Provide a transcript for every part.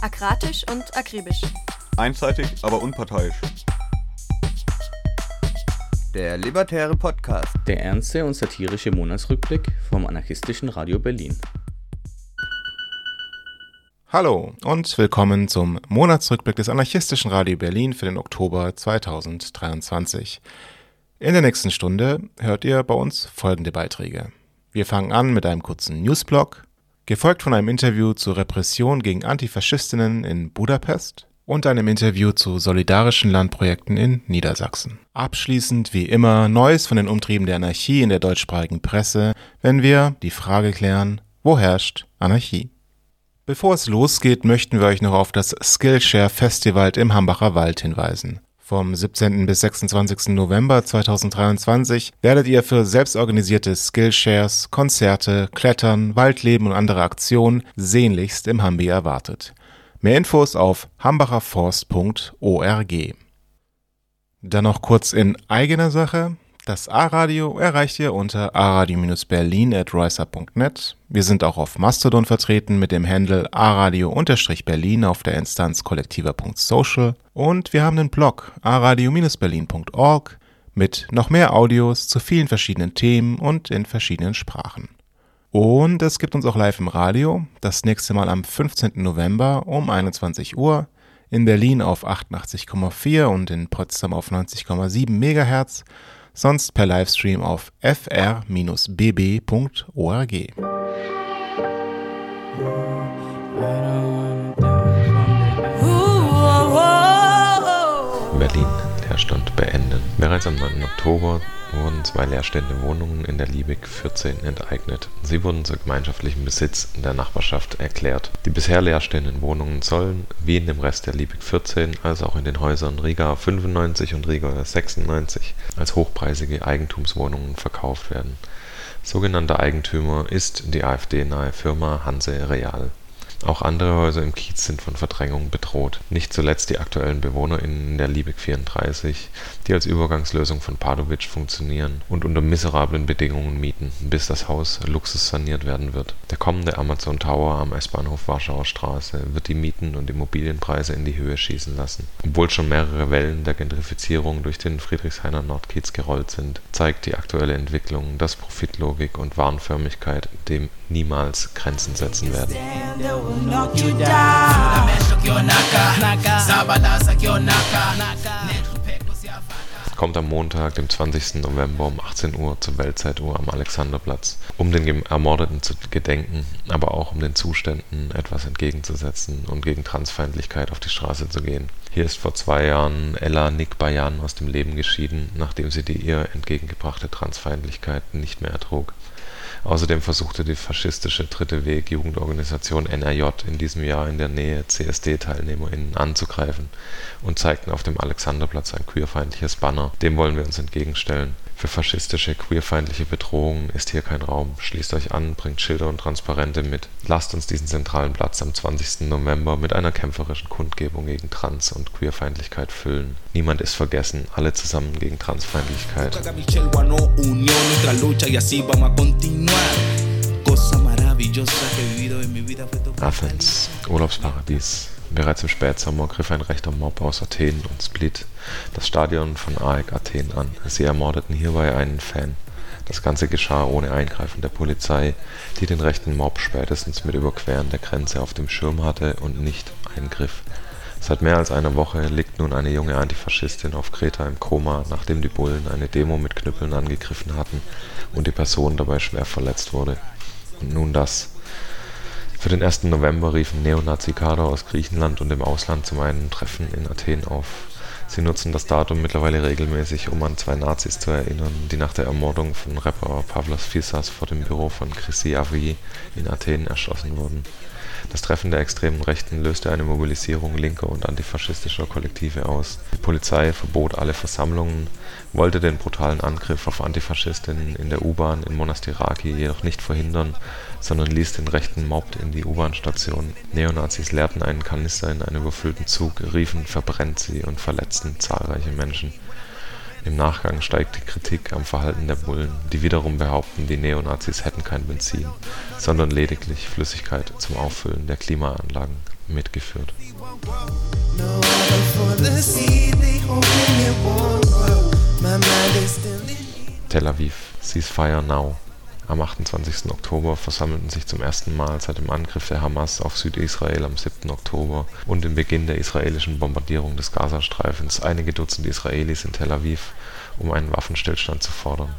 Akratisch und akribisch. Einseitig, aber unparteiisch. Der Libertäre Podcast. Der ernste und satirische Monatsrückblick vom anarchistischen Radio Berlin. Hallo und willkommen zum Monatsrückblick des anarchistischen Radio Berlin für den Oktober 2023. In der nächsten Stunde hört ihr bei uns folgende Beiträge. Wir fangen an mit einem kurzen Newsblog, gefolgt von einem Interview zur Repression gegen Antifaschistinnen in Budapest und einem Interview zu solidarischen Landprojekten in Niedersachsen. Abschließend wie immer Neues von den Umtrieben der Anarchie in der deutschsprachigen Presse, wenn wir die Frage klären, wo herrscht Anarchie? Bevor es losgeht, möchten wir euch noch auf das Skillshare Festival im Hambacher Wald hinweisen. Vom 17. bis 26. November 2023 werdet ihr für selbstorganisierte Skillshares, Konzerte, Klettern, Waldleben und andere Aktionen sehnlichst im Hambi erwartet. Mehr Infos auf hambacherforst.org. Dann noch kurz in eigener Sache. Das A-Radio erreicht ihr unter aradio-berlin at riser.net. Wir sind auch auf Mastodon vertreten mit dem Handle aradio-berlin auf der Instanz kollektiver.social und wir haben den Blog aradio-berlin.org mit noch mehr Audios zu vielen verschiedenen Themen und in verschiedenen Sprachen. Und es gibt uns auch live im Radio, das nächste Mal am 15. November um 21 Uhr, in Berlin auf 88,4 und in Potsdam auf 90,7 MHz sonst per Livestream auf fr-bb.org. Bereits am 9. Oktober wurden zwei leerstehende Wohnungen in der Liebig 14 enteignet. Sie wurden zur gemeinschaftlichen Besitz in der Nachbarschaft erklärt. Die bisher leerstehenden Wohnungen sollen, wie in dem Rest der Liebig 14, als auch in den Häusern Riga 95 und Riga 96, als hochpreisige Eigentumswohnungen verkauft werden. Sogenannter Eigentümer ist die AfD-nahe Firma Hanse Real auch andere Häuser im Kiez sind von Verdrängung bedroht, nicht zuletzt die aktuellen BewohnerInnen der Liebig 34, die als Übergangslösung von Pardubic funktionieren und unter miserablen Bedingungen mieten, bis das Haus luxussaniert werden wird. Der kommende Amazon Tower am S-Bahnhof Warschauer Straße wird die Mieten und Immobilienpreise in die Höhe schießen lassen. Obwohl schon mehrere Wellen der Gentrifizierung durch den Friedrichshainer Nordkiez gerollt sind, zeigt die aktuelle Entwicklung, dass Profitlogik und Wahnförmigkeit dem niemals Grenzen setzen werden. Kommt am Montag, dem 20. November um 18 Uhr zur Weltzeituhr am Alexanderplatz, um den Ermordeten zu gedenken, aber auch um den Zuständen etwas entgegenzusetzen und gegen Transfeindlichkeit auf die Straße zu gehen. Hier ist vor zwei Jahren Ella Nick Bayan aus dem Leben geschieden, nachdem sie die ihr entgegengebrachte Transfeindlichkeit nicht mehr ertrug. Außerdem versuchte die faschistische Dritte Weg Jugendorganisation NRJ in diesem Jahr in der Nähe CSD-TeilnehmerInnen anzugreifen und zeigten auf dem Alexanderplatz ein queerfeindliches Banner. Dem wollen wir uns entgegenstellen für faschistische, queerfeindliche Bedrohungen ist hier kein Raum. Schließt euch an, bringt Schilder und Transparente mit. Lasst uns diesen zentralen Platz am 20. November mit einer kämpferischen Kundgebung gegen Trans- und Queerfeindlichkeit füllen. Niemand ist vergessen, alle zusammen gegen Transfeindlichkeit. Athens, Urlaubsparadies. Bereits im Spätsommer griff ein rechter Mob aus Athen und Split das Stadion von AEK Athen an. Sie ermordeten hierbei einen Fan. Das Ganze geschah ohne Eingreifen der Polizei, die den rechten Mob spätestens mit Überqueren der Grenze auf dem Schirm hatte und nicht eingriff. Seit mehr als einer Woche liegt nun eine junge Antifaschistin auf Kreta im Koma, nachdem die Bullen eine Demo mit Knüppeln angegriffen hatten und die Person dabei schwer verletzt wurde. Und nun das. Für den 1. November riefen Neonazi-Kader aus Griechenland und dem Ausland zum einen Treffen in Athen auf. Sie nutzen das Datum mittlerweile regelmäßig, um an zwei Nazis zu erinnern, die nach der Ermordung von Rapper Pavlos Fissas vor dem Büro von Chrissy Avri in Athen erschossen wurden das Treffen der extremen Rechten löste eine Mobilisierung linker und antifaschistischer Kollektive aus. Die Polizei verbot alle Versammlungen, wollte den brutalen Angriff auf Antifaschistinnen in der U-Bahn in Monastiraki jedoch nicht verhindern, sondern ließ den rechten Mob in die U-Bahn-Station. Neonazis leerten einen Kanister in einen überfüllten Zug, riefen „ Verbrennt sie! “und verletzten zahlreiche Menschen im Nachgang steigt die Kritik am Verhalten der Bullen, die wiederum behaupten, die Neonazis hätten kein Benzin, sondern lediglich Flüssigkeit zum Auffüllen der Klimaanlagen. mitgeführt. Tel Aviv, Ceasefire Now. Am 28. Oktober versammelten sich zum ersten Mal seit dem Angriff der Hamas auf Südisrael am 7. Oktober und dem Beginn der israelischen Bombardierung des Gazastreifens einige Dutzend Israelis in Tel Aviv, um einen Waffenstillstand zu fordern.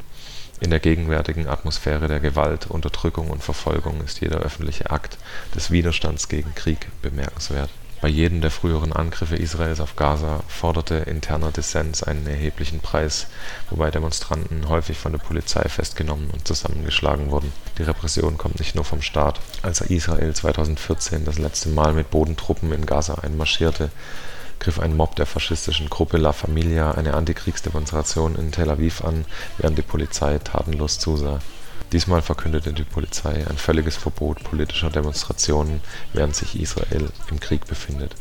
In der gegenwärtigen Atmosphäre der Gewalt, Unterdrückung und Verfolgung ist jeder öffentliche Akt des Widerstands gegen Krieg bemerkenswert bei jedem der früheren Angriffe Israels auf Gaza forderte interner Dissens einen erheblichen Preis, wobei Demonstranten häufig von der Polizei festgenommen und zusammengeschlagen wurden. Die Repression kommt nicht nur vom Staat. Als Israel 2014 das letzte Mal mit Bodentruppen in Gaza einmarschierte, griff ein Mob der faschistischen Gruppe La Familia eine Antikriegsdemonstration in Tel Aviv an, während die Polizei tatenlos zusah Diesmal verkündete die Polizei ein völliges Verbot politischer Demonstrationen, während sich Israel im Krieg befindet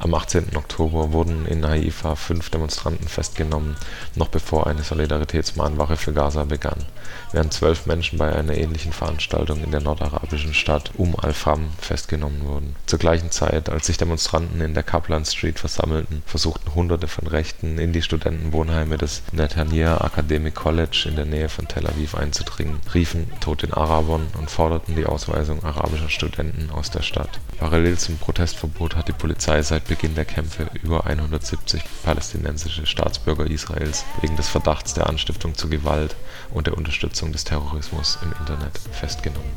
am 18. Oktober wurden in Haifa fünf Demonstranten festgenommen, noch bevor eine Solidaritätsmahnwache für Gaza begann, während zwölf Menschen bei einer ähnlichen Veranstaltung in der nordarabischen Stadt Umm al-Fam festgenommen wurden. Zur gleichen Zeit, als sich Demonstranten in der Kaplan Street versammelten, versuchten Hunderte von Rechten in die Studentenwohnheime des Netanya Academic College in der Nähe von Tel Aviv einzudringen, riefen Tod den Arabern und forderten die Ausweisung arabischer Studenten aus der Stadt. Parallel zum Protestverbot hat die Polizei seit Beginn der Kämpfe über 170 palästinensische Staatsbürger Israels wegen des Verdachts der Anstiftung zu Gewalt und der Unterstützung des Terrorismus im Internet festgenommen.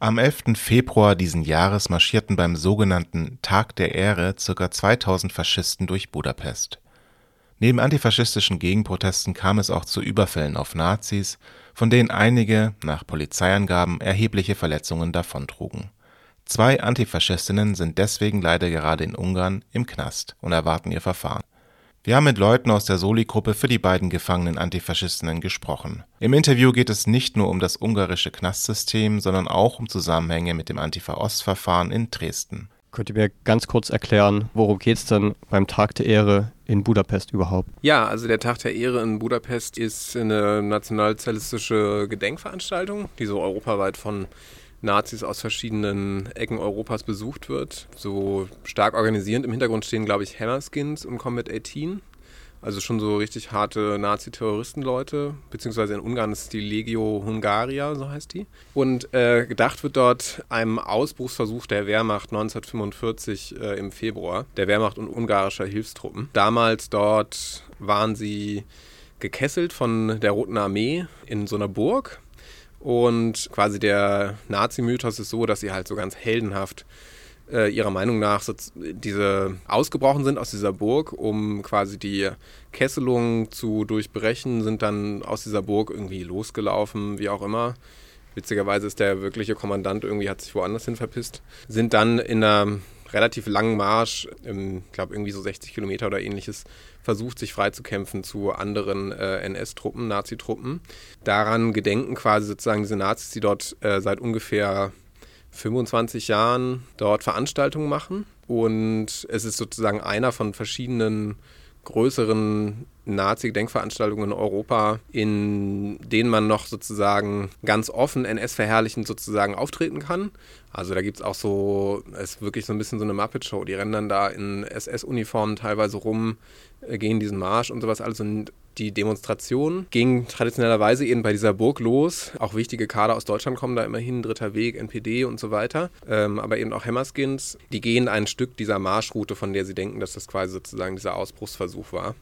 Am 11. Februar diesen Jahres marschierten beim sogenannten Tag der Ehre ca. 2000 Faschisten durch Budapest. Neben antifaschistischen Gegenprotesten kam es auch zu Überfällen auf Nazis, von denen einige nach Polizeiangaben erhebliche Verletzungen davontrugen. Zwei Antifaschistinnen sind deswegen leider gerade in Ungarn im Knast und erwarten ihr Verfahren. Wir haben mit Leuten aus der Soli-Gruppe für die beiden gefangenen Antifaschistinnen gesprochen. Im Interview geht es nicht nur um das ungarische Knastsystem, sondern auch um Zusammenhänge mit dem Antifa-Ost-Verfahren in Dresden. Könnt ihr mir ganz kurz erklären, worum geht es denn beim Tag der Ehre in Budapest überhaupt? Ja, also der Tag der Ehre in Budapest ist eine nationalsozialistische Gedenkveranstaltung, die so europaweit von Nazis aus verschiedenen Ecken Europas besucht wird. So stark organisierend im Hintergrund stehen, glaube ich, Hammerskins und Combat 18. Also schon so richtig harte Nazi-Terroristenleute, beziehungsweise in Ungarn ist die Legio Hungaria, so heißt die. Und äh, gedacht wird dort einem Ausbruchsversuch der Wehrmacht 1945 äh, im Februar, der Wehrmacht und ungarischer Hilfstruppen. Damals dort waren sie gekesselt von der Roten Armee in so einer Burg. Und quasi der Nazi-Mythos ist so, dass sie halt so ganz heldenhaft äh, ihrer Meinung nach so, diese ausgebrochen sind aus dieser Burg, um quasi die Kesselung zu durchbrechen, sind dann aus dieser Burg irgendwie losgelaufen, wie auch immer. Witzigerweise ist der wirkliche Kommandant irgendwie hat sich woanders hin verpisst. Sind dann in einer relativ langen Marsch, ich glaube irgendwie so 60 Kilometer oder ähnliches, versucht sich freizukämpfen zu anderen äh, NS-Truppen, Nazi-Truppen. Daran gedenken quasi sozusagen diese Nazis, die dort äh, seit ungefähr 25 Jahren dort Veranstaltungen machen. Und es ist sozusagen einer von verschiedenen größeren Nazi-Gedenkveranstaltungen in Europa, in denen man noch sozusagen ganz offen NS-verherrlichend sozusagen auftreten kann. Also da gibt es auch so, es ist wirklich so ein bisschen so eine Muppet-Show. Die rennen dann da in SS-Uniformen teilweise rum, äh, gehen diesen Marsch und sowas alles. Und die Demonstration ging traditionellerweise eben bei dieser Burg los. Auch wichtige Kader aus Deutschland kommen da immerhin, Dritter Weg, NPD und so weiter. Ähm, aber eben auch Hammerskins. Die gehen ein Stück dieser Marschroute, von der sie denken, dass das quasi sozusagen dieser Ausbruchsversuch war.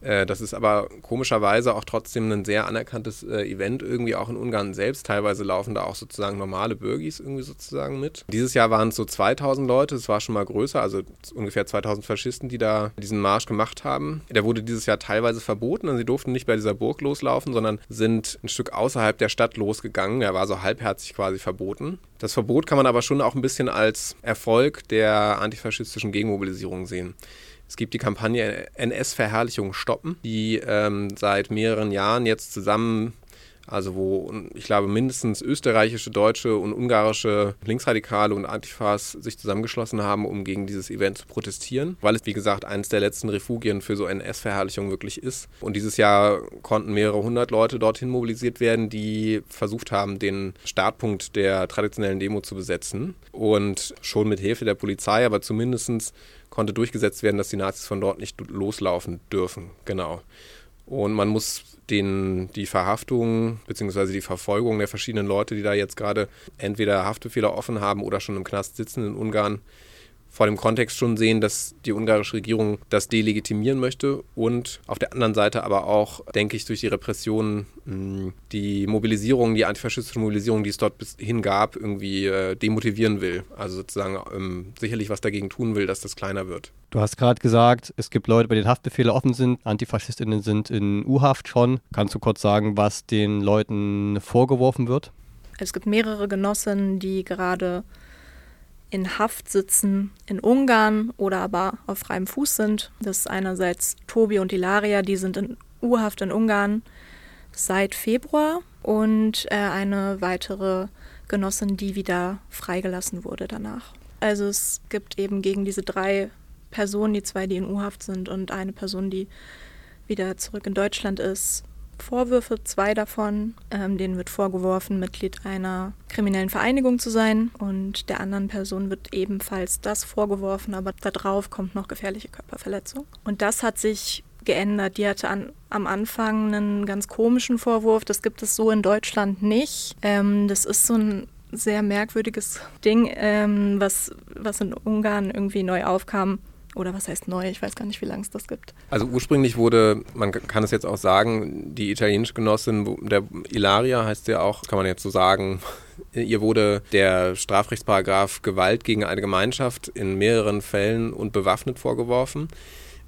Äh, das ist aber komischerweise auch trotzdem ein sehr anerkanntes äh, Event, irgendwie auch in Ungarn selbst. Teilweise laufen da auch sozusagen normale Bürgis irgendwie sozusagen mit. Dieses Jahr waren es so 2000 Leute, es war schon mal größer, also ungefähr 2000 Faschisten, die da diesen Marsch gemacht haben. Der wurde dieses Jahr teilweise verboten, also sie durften nicht bei dieser Burg loslaufen, sondern sind ein Stück außerhalb der Stadt losgegangen. Er war so halbherzig quasi verboten. Das Verbot kann man aber schon auch ein bisschen als Erfolg der antifaschistischen Gegenmobilisierung sehen. Es gibt die Kampagne NS-Verherrlichung stoppen, die ähm, seit mehreren Jahren jetzt zusammen Also wo ich glaube mindestens österreichische, deutsche und ungarische Linksradikale und Antifas sich zusammengeschlossen haben, um gegen dieses Event zu protestieren, weil es wie gesagt eines der letzten Refugien für so NS-Verherrlichung wirklich ist. Und dieses Jahr konnten mehrere hundert Leute dorthin mobilisiert werden, die versucht haben, den Startpunkt der traditionellen Demo zu besetzen. Und schon mit Hilfe der Polizei, aber zumindest konnte durchgesetzt werden, dass die Nazis von dort nicht loslaufen dürfen. Genau. Und man muss den, die Verhaftung bzw. die Verfolgung der verschiedenen Leute, die da jetzt gerade entweder Haftbefehle offen haben oder schon im Knast sitzen in Ungarn, vor dem Kontext schon sehen, dass die ungarische Regierung das delegitimieren möchte und auf der anderen Seite aber auch, denke ich, durch die Repression die Mobilisierung, die antifaschistische Mobilisierung, die es dort bis hin gab, irgendwie äh, demotivieren will. Also sozusagen ähm, sicherlich was dagegen tun will, dass das kleiner wird. Du hast gerade gesagt, es gibt Leute, bei denen Haftbefehle offen sind, Antifaschistinnen sind in U-Haft schon. Kannst du kurz sagen, was den Leuten vorgeworfen wird? Es gibt mehrere Genossen, die gerade in Haft sitzen in Ungarn oder aber auf freiem Fuß sind. Das ist einerseits Tobi und Ilaria, die sind in U-Haft in Ungarn seit Februar und äh, eine weitere Genossin, die wieder freigelassen wurde danach. Also es gibt eben gegen diese drei Personen, die zwei, die in U-Haft sind und eine Person, die wieder zurück in Deutschland ist, Vorwürfe, zwei davon. Ähm, denen wird vorgeworfen, Mitglied einer kriminellen Vereinigung zu sein und der anderen Person wird ebenfalls das vorgeworfen, aber darauf kommt noch gefährliche Körperverletzung. Und das hat sich geändert. Die hatte an, am Anfang einen ganz komischen Vorwurf, das gibt es so in Deutschland nicht. Ähm, das ist so ein sehr merkwürdiges Ding, ähm, was, was in Ungarn irgendwie neu aufkam oder was heißt neu? Ich weiß gar nicht, wie lange es das gibt. Also ursprünglich wurde, man kann es jetzt auch sagen, die italienische Genossin, der Ilaria heißt ja auch, kann man jetzt so sagen, ihr wurde der Strafrechtsparagraf Gewalt gegen eine Gemeinschaft in mehreren Fällen und bewaffnet vorgeworfen.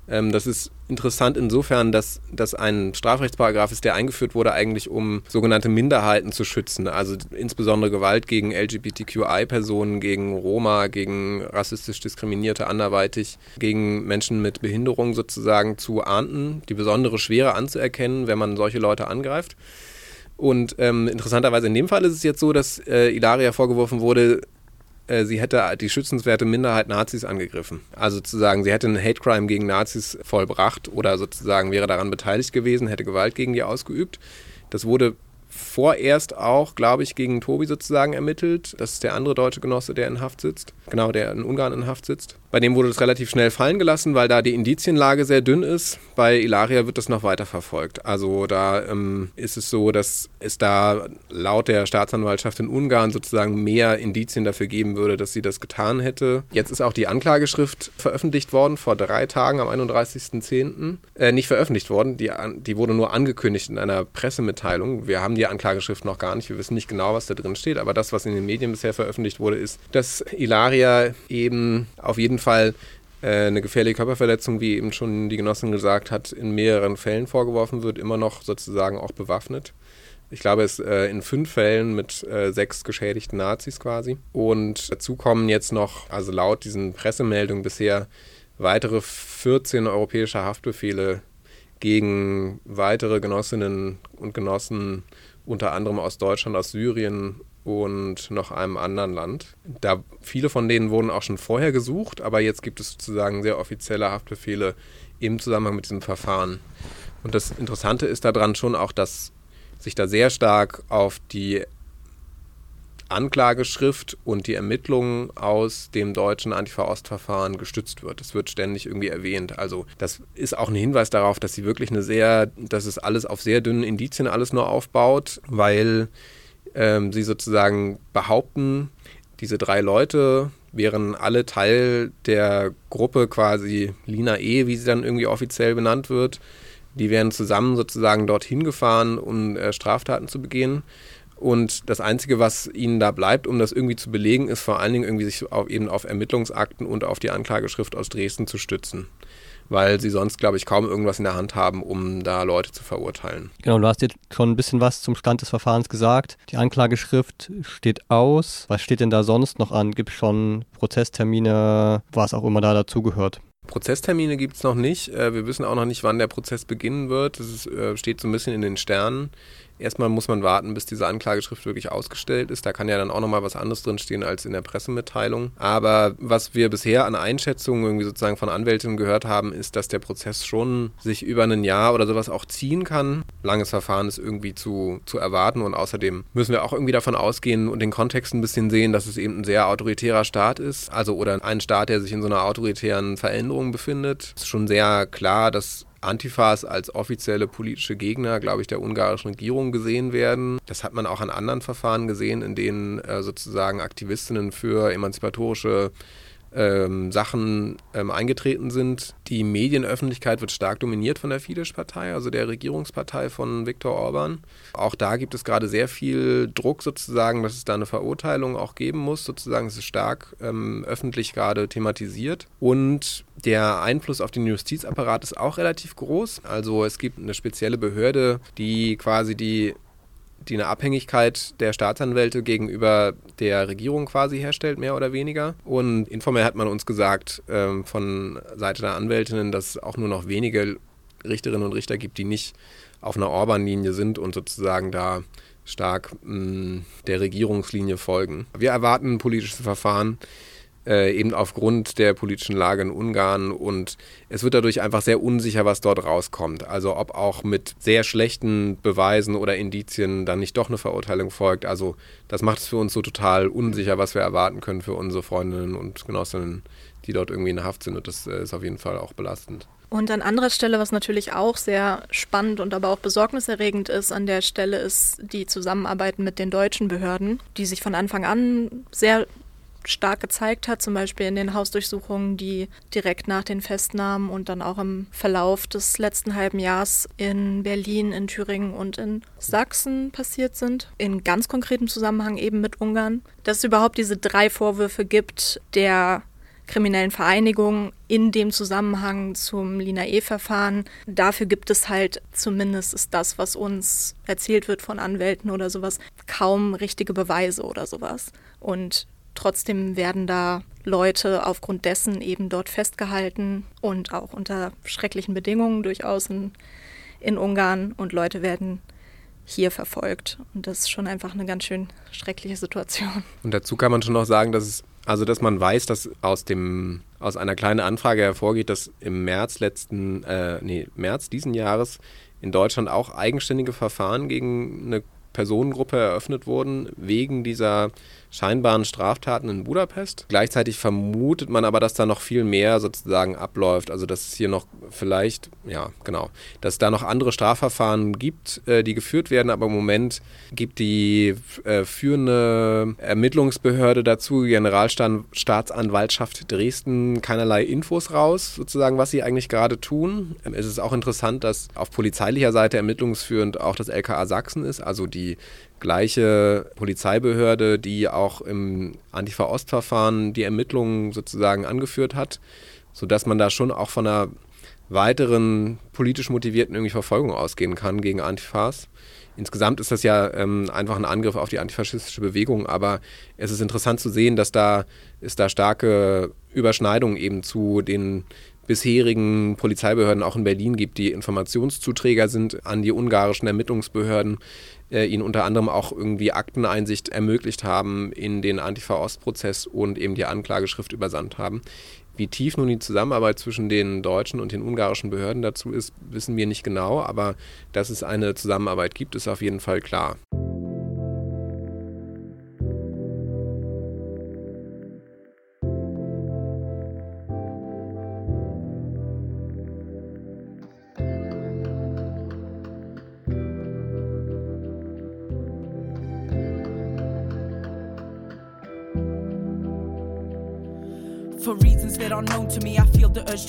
Ähm, das ist interessant insofern, dass das ein Strafrechtsparagraf ist, der eingeführt wurde eigentlich, um sogenannte Minderheiten zu schützen. Also insbesondere Gewalt gegen LGBTQI-Personen, gegen Roma, gegen rassistisch diskriminierte anderweitig, gegen Menschen mit Behinderung sozusagen zu ahnden, die besondere Schwere anzuerkennen, wenn man solche Leute angreift. Und ähm, interessanterweise in dem Fall ist es jetzt so, dass äh, Ilaria vorgeworfen wurde, sie hätte die schützenswerte Minderheit Nazis angegriffen. Also sozusagen, sie hätte einen Hate Crime gegen Nazis vollbracht oder sozusagen wäre daran beteiligt gewesen, hätte Gewalt gegen die ausgeübt. Das wurde vorerst auch, glaube ich, gegen Tobi sozusagen ermittelt. Das ist der andere deutsche Genosse, der in Haft sitzt. Genau, der in Ungarn in Haft sitzt. Bei dem wurde das relativ schnell fallen gelassen, weil da die Indizienlage sehr dünn ist. Bei Ilaria wird das noch weiter verfolgt. Also da ähm, ist es so, dass es da laut der Staatsanwaltschaft in Ungarn sozusagen mehr Indizien dafür geben würde, dass sie das getan hätte. Jetzt ist auch die Anklageschrift veröffentlicht worden vor drei Tagen am 31.10. Äh, nicht veröffentlicht worden, die, die wurde nur angekündigt in einer Pressemitteilung. Wir haben die Anklageschrift noch gar nicht, wir wissen nicht genau, was da drin steht, aber das, was in den Medien bisher veröffentlicht wurde, ist, dass Ilaria eben auf jeden Fall äh, eine gefährliche Körperverletzung, wie eben schon die Genossin gesagt hat, in mehreren Fällen vorgeworfen wird, immer noch sozusagen auch bewaffnet. Ich glaube, es äh, in fünf Fällen mit äh, sechs geschädigten Nazis quasi. Und dazu kommen jetzt noch, also laut diesen Pressemeldungen bisher, weitere 14 europäische Haftbefehle gegen weitere Genossinnen und Genossen, unter anderem aus Deutschland, aus Syrien und noch einem anderen Land. Da viele von denen wurden auch schon vorher gesucht, aber jetzt gibt es sozusagen sehr offizielle Haftbefehle im Zusammenhang mit diesem Verfahren. Und das Interessante ist daran schon auch, dass sich da sehr stark auf die Anklageschrift und die Ermittlungen aus dem deutschen Antifa-Ost-Verfahren gestützt wird. Das wird ständig irgendwie erwähnt. Also das ist auch ein Hinweis darauf, dass sie wirklich eine sehr, dass es alles auf sehr dünnen Indizien alles nur aufbaut, weil ähm, sie sozusagen behaupten, diese drei Leute wären alle Teil der Gruppe quasi Lina E, wie sie dann irgendwie offiziell benannt wird. Die wären zusammen sozusagen dorthin gefahren, um äh, Straftaten zu begehen. Und das Einzige, was ihnen da bleibt, um das irgendwie zu belegen, ist vor allen Dingen irgendwie sich auf, eben auf Ermittlungsakten und auf die Anklageschrift aus Dresden zu stützen weil sie sonst, glaube ich, kaum irgendwas in der Hand haben, um da Leute zu verurteilen. Genau, du hast jetzt schon ein bisschen was zum Stand des Verfahrens gesagt. Die Anklageschrift steht aus. Was steht denn da sonst noch an? Gibt es schon Prozesstermine, was auch immer da dazugehört? Prozesstermine gibt es noch nicht. Äh, wir wissen auch noch nicht, wann der Prozess beginnen wird. Das ist, äh, steht so ein bisschen in den Sternen. Erstmal muss man warten, bis diese Anklageschrift wirklich ausgestellt ist. Da kann ja dann auch nochmal was anderes drinstehen als in der Pressemitteilung. Aber was wir bisher an Einschätzungen irgendwie sozusagen von Anwältinnen gehört haben, ist, dass der Prozess schon sich über ein Jahr oder sowas auch ziehen kann. Langes Verfahren ist irgendwie zu, zu erwarten und außerdem müssen wir auch irgendwie davon ausgehen und den Kontext ein bisschen sehen, dass es eben ein sehr autoritärer Staat ist. Also oder ein Staat, der sich in so einer autoritären Veränderung befindet. Es ist schon sehr klar, dass Antifas als offizielle politische Gegner, glaube ich, der ungarischen Regierung gesehen werden. Das hat man auch an anderen Verfahren gesehen, in denen äh, sozusagen Aktivistinnen für emanzipatorische ähm, Sachen ähm, eingetreten sind. Die Medienöffentlichkeit wird stark dominiert von der Fidesz-Partei, also der Regierungspartei von Viktor Orban. Auch da gibt es gerade sehr viel Druck sozusagen, dass es da eine Verurteilung auch geben muss. Sozusagen es ist stark ähm, öffentlich gerade thematisiert. Und der Einfluss auf den Justizapparat ist auch relativ groß. Also es gibt eine spezielle Behörde, die quasi die die eine Abhängigkeit der Staatsanwälte gegenüber der Regierung quasi herstellt, mehr oder weniger. Und informell hat man uns gesagt ähm, von Seite der Anwältinnen, dass es auch nur noch wenige Richterinnen und Richter gibt, die nicht auf einer Orban-Linie sind und sozusagen da stark mh, der Regierungslinie folgen. Wir erwarten politische Verfahren äh, eben aufgrund der politischen Lage in Ungarn und es wird dadurch einfach sehr unsicher, was dort rauskommt. Also ob auch mit sehr schlechten Beweisen oder Indizien dann nicht doch eine Verurteilung folgt. Also das macht es für uns so total unsicher, was wir erwarten können für unsere Freundinnen und Genossinnen, die dort irgendwie in Haft sind und das äh, ist auf jeden Fall auch belastend. Und an anderer Stelle, was natürlich auch sehr spannend und aber auch besorgniserregend ist, an der Stelle ist die Zusammenarbeit mit den deutschen Behörden, die sich von Anfang an sehr stark gezeigt hat, zum Beispiel in den Hausdurchsuchungen, die direkt nach den Festnahmen und dann auch im Verlauf des letzten halben Jahres in Berlin, in Thüringen und in Sachsen passiert sind, in ganz konkretem Zusammenhang eben mit Ungarn, dass es überhaupt diese drei Vorwürfe gibt der kriminellen Vereinigung in dem Zusammenhang zum Lina E-Verfahren. Dafür gibt es halt, zumindest ist das, was uns erzählt wird von Anwälten oder sowas, kaum richtige Beweise oder sowas. Und Trotzdem werden da Leute aufgrund dessen eben dort festgehalten und auch unter schrecklichen Bedingungen durchaus in, in Ungarn und Leute werden hier verfolgt. Und das ist schon einfach eine ganz schön schreckliche Situation. Und dazu kann man schon noch sagen, dass es, also dass man weiß, dass aus dem aus einer kleinen Anfrage hervorgeht, dass im März letzten, äh, nee, März diesen Jahres in Deutschland auch eigenständige Verfahren gegen eine Personengruppe eröffnet wurden, wegen dieser scheinbaren Straftaten in Budapest. Gleichzeitig vermutet man aber, dass da noch viel mehr sozusagen abläuft. Also dass es hier noch vielleicht, ja, genau, dass da noch andere Strafverfahren gibt, äh, die geführt werden, aber im Moment gibt die äh, führende Ermittlungsbehörde dazu, Generalstaatsanwaltschaft Dresden, keinerlei Infos raus, sozusagen, was sie eigentlich gerade tun. Ähm, es ist auch interessant, dass auf polizeilicher Seite ermittlungsführend auch das LKA Sachsen ist, also die gleiche Polizeibehörde, die auch im Antifa-Ost-Verfahren die Ermittlungen sozusagen angeführt hat, sodass man da schon auch von einer weiteren politisch motivierten irgendwie Verfolgung ausgehen kann gegen Antifas. Insgesamt ist das ja ähm, einfach ein Angriff auf die antifaschistische Bewegung, aber es ist interessant zu sehen, dass da es da starke Überschneidungen eben zu den bisherigen Polizeibehörden auch in Berlin gibt, die Informationszuträger sind an die ungarischen Ermittlungsbehörden, äh, ihnen unter anderem auch irgendwie Akteneinsicht ermöglicht haben in den Antifa-Ost-Prozess und eben die Anklageschrift übersandt haben. Wie tief nun die Zusammenarbeit zwischen den deutschen und den ungarischen Behörden dazu ist, wissen wir nicht genau, aber dass es eine Zusammenarbeit gibt, ist auf jeden Fall klar.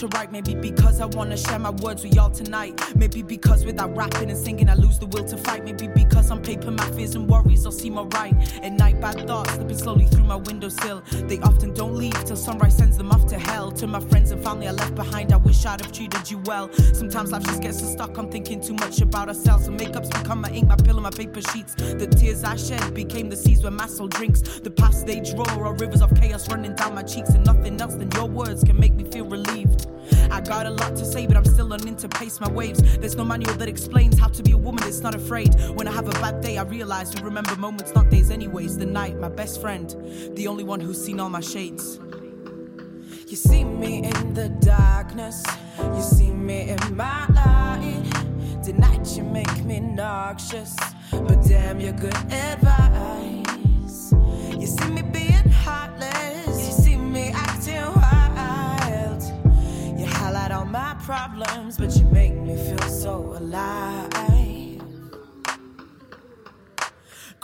To write. Maybe because I wanna share my words with y'all tonight. Maybe because without rapping and singing, I lose the will to fight. Maybe because on paper, my fears and worries all seem alright. At night, bad thoughts slipping slowly through my windowsill. They often don't leave till sunrise sends them off to hell. To my friends and family I left behind, I wish I'd have treated you well. Sometimes life just gets us stuck on thinking too much about ourselves. So makeup's become my ink, my pillow, my paper sheets. The tears I shed became the seas where my soul drinks. The past they draw are rivers of chaos running down my cheeks and nothing else than your words can make me feel relieved. I got a lot to say, but I'm still learning to pace my waves. There's no manual that explains how to be a woman that's not afraid. When I have a bad day, I realize we remember moments, not days, anyways. The night, my best friend, the only one who's seen all my shades. You see me in the darkness, you see me in my light. Tonight you make me noxious, but damn, you're good advice. You see problems, but you make me feel so alive.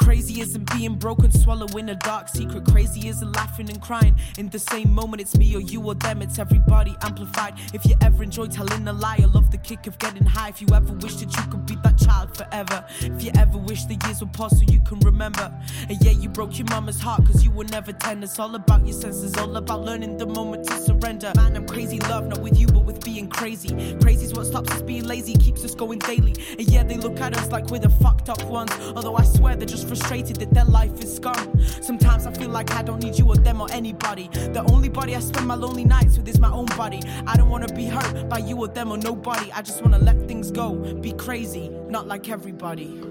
Crazy isn't being broken, swallowing a dark secret. Crazy isn't laughing and crying. In the same moment, it's me or you or them, it's everybody amplified. If you ever enjoy telling a lie, I love the kick of getting high. If you ever wish that you could be that child forever. If you ever wish the years would pass so you can remember. And yeah, you broke your mama's heart cause you were never 10. It's all about your senses, all about learning the moment to surrender. Man, I'm crazy love, not with you, but with being crazy. Crazy's what stops us being lazy, keeps us going daily. And yeah, they look at us like we're the fucked up ones. Although I swear they're just frustrated that their life is scum. Sometimes I feel like I don't need you or them or anybody. The only body I spend my lonely nights with is my own body. I don't wanna be hurt by you or them or nobody. I just wanna let things go, be crazy, not like everybody.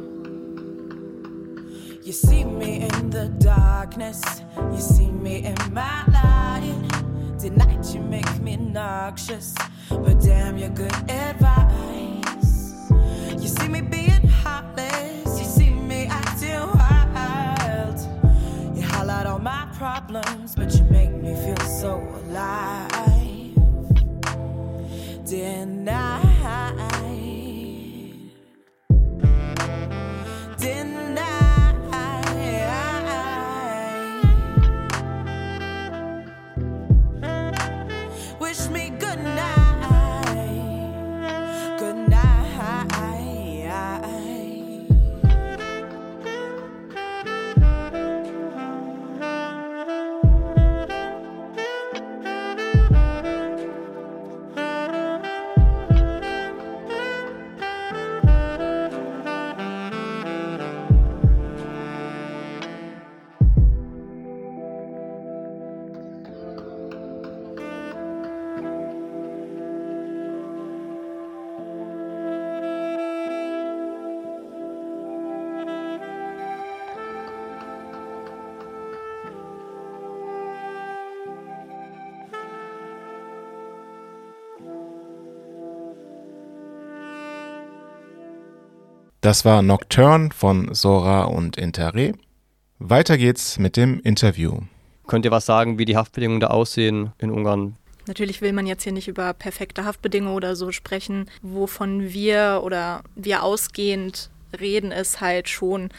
You see me in the darkness, you see me in my light. Tonight you make me noxious, but damn, you're good advice. You see me problems, but you make me feel so Das war Nocturne von Sora und Interre. Weiter geht's mit dem Interview. Könnt ihr was sagen, wie die Haftbedingungen da aussehen in Ungarn? Natürlich will man jetzt hier nicht über perfekte Haftbedingungen oder so sprechen. Wovon wir oder wir ausgehend reden, ist halt schon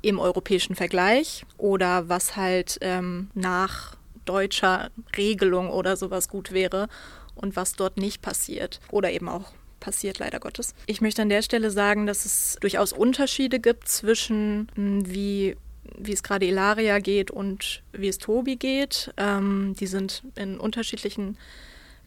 im europäischen Vergleich oder was halt ähm, nach deutscher Regelung oder sowas gut wäre und was dort nicht passiert oder eben auch passiert leider Gottes. Ich möchte an der Stelle sagen, dass es durchaus Unterschiede gibt zwischen mh, wie wie es gerade Ilaria geht und wie es Tobi geht. Ähm, die sind in unterschiedlichen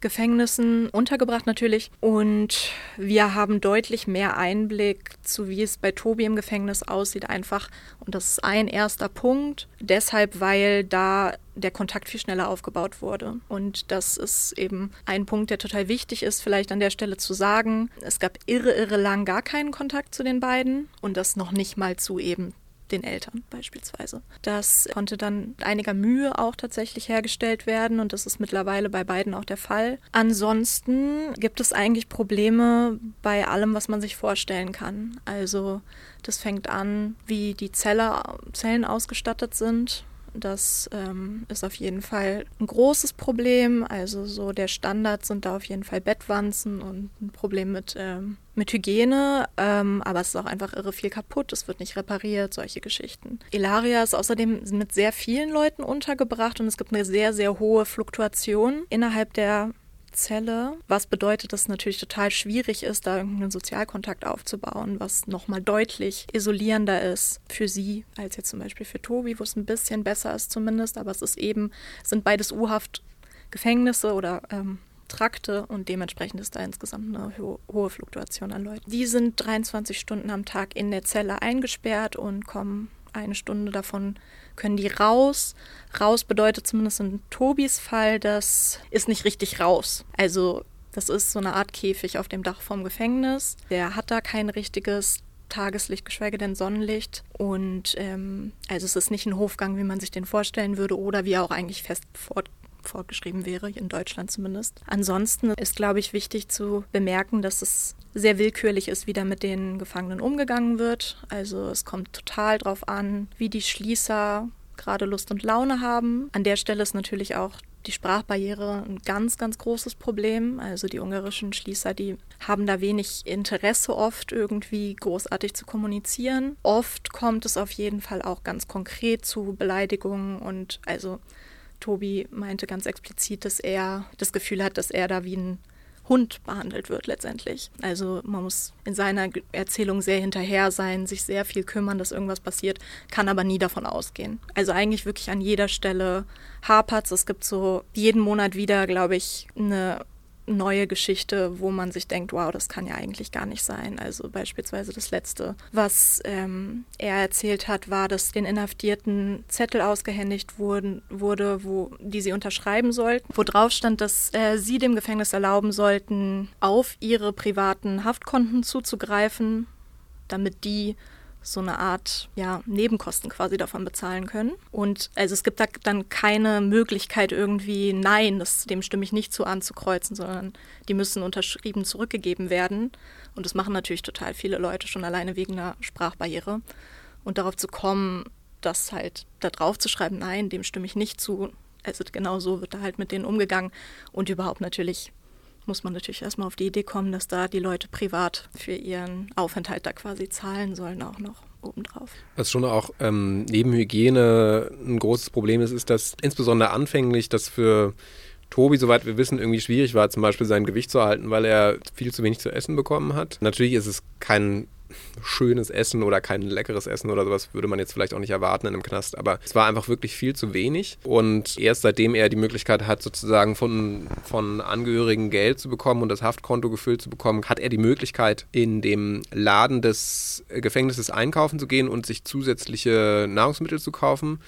Gefängnissen untergebracht natürlich. Und wir haben deutlich mehr Einblick zu, wie es bei Tobi im Gefängnis aussieht, einfach. Und das ist ein erster Punkt. Deshalb, weil da der Kontakt viel schneller aufgebaut wurde. Und das ist eben ein Punkt, der total wichtig ist, vielleicht an der Stelle zu sagen. Es gab irre, irre lang gar keinen Kontakt zu den beiden und das noch nicht mal zu eben den Eltern beispielsweise. Das konnte dann mit einiger Mühe auch tatsächlich hergestellt werden und das ist mittlerweile bei beiden auch der Fall. Ansonsten gibt es eigentlich Probleme bei allem, was man sich vorstellen kann. Also das fängt an, wie die Zelle, Zellen ausgestattet sind. Das ähm, ist auf jeden Fall ein großes Problem. Also so der Standard sind da auf jeden Fall Bettwanzen und ein Problem mit, ähm, mit Hygiene. Ähm, aber es ist auch einfach irre viel kaputt. Es wird nicht repariert, solche Geschichten. Ilaria ist außerdem mit sehr vielen Leuten untergebracht und es gibt eine sehr, sehr hohe Fluktuation innerhalb der Zelle, was bedeutet, dass es natürlich total schwierig ist, da irgendeinen Sozialkontakt aufzubauen, was nochmal deutlich isolierender ist für sie als jetzt zum Beispiel für Tobi, wo es ein bisschen besser ist zumindest, aber es ist eben, sind beides U-Haft-Gefängnisse oder ähm, Trakte und dementsprechend ist da insgesamt eine ho hohe Fluktuation an Leuten. Die sind 23 Stunden am Tag in der Zelle eingesperrt und kommen eine Stunde davon können die raus. Raus bedeutet zumindest in Tobis Fall, das ist nicht richtig raus. Also Das ist so eine Art Käfig auf dem Dach vom Gefängnis. Der hat da kein richtiges Tageslicht, geschweige denn Sonnenlicht. Und ähm, also es ist nicht ein Hofgang, wie man sich den vorstellen würde oder wie er auch eigentlich fest vorgeschrieben wäre, in Deutschland zumindest. Ansonsten ist, glaube ich, wichtig zu bemerken, dass es sehr willkürlich ist, wie da mit den Gefangenen umgegangen wird. Also es kommt total drauf an, wie die Schließer gerade Lust und Laune haben. An der Stelle ist natürlich auch die Sprachbarriere ein ganz, ganz großes Problem. Also die ungarischen Schließer, die haben da wenig Interesse oft irgendwie großartig zu kommunizieren. Oft kommt es auf jeden Fall auch ganz konkret zu Beleidigungen und also Tobi meinte ganz explizit, dass er das Gefühl hat, dass er da wie ein Hund behandelt wird letztendlich. Also man muss in seiner Erzählung sehr hinterher sein, sich sehr viel kümmern, dass irgendwas passiert, kann aber nie davon ausgehen. Also eigentlich wirklich an jeder Stelle hapert es. gibt so jeden Monat wieder, glaube ich, eine neue Geschichte, wo man sich denkt, wow, das kann ja eigentlich gar nicht sein. Also beispielsweise das letzte, was ähm, er erzählt hat, war, dass den Inhaftierten Zettel ausgehändigt wurden, wurde, wo die sie unterschreiben sollten, wo drauf stand, dass äh, sie dem Gefängnis erlauben sollten, auf ihre privaten Haftkonten zuzugreifen, damit die so eine Art ja, Nebenkosten quasi davon bezahlen können. Und also es gibt da dann keine Möglichkeit irgendwie, nein, das, dem stimme ich nicht zu anzukreuzen, sondern die müssen unterschrieben zurückgegeben werden. Und das machen natürlich total viele Leute schon alleine wegen einer Sprachbarriere. Und darauf zu kommen, das halt da drauf zu schreiben, nein, dem stimme ich nicht zu. Also genau so wird da halt mit denen umgegangen und überhaupt natürlich muss man natürlich erstmal auf die Idee kommen, dass da die Leute privat für ihren Aufenthalt da quasi zahlen sollen, auch noch obendrauf. Was schon auch ähm, neben Hygiene ein großes Problem ist, ist, dass insbesondere anfänglich das für Tobi, soweit wir wissen, irgendwie schwierig war, zum Beispiel sein Gewicht zu halten, weil er viel zu wenig zu essen bekommen hat. Natürlich ist es kein schönes Essen oder kein leckeres Essen oder sowas würde man jetzt vielleicht auch nicht erwarten in einem Knast. Aber es war einfach wirklich viel zu wenig. Und erst seitdem er die Möglichkeit hat, sozusagen von, von Angehörigen Geld zu bekommen und das Haftkonto gefüllt zu bekommen, hat er die Möglichkeit, in dem Laden des Gefängnisses einkaufen zu gehen und sich zusätzliche Nahrungsmittel zu kaufen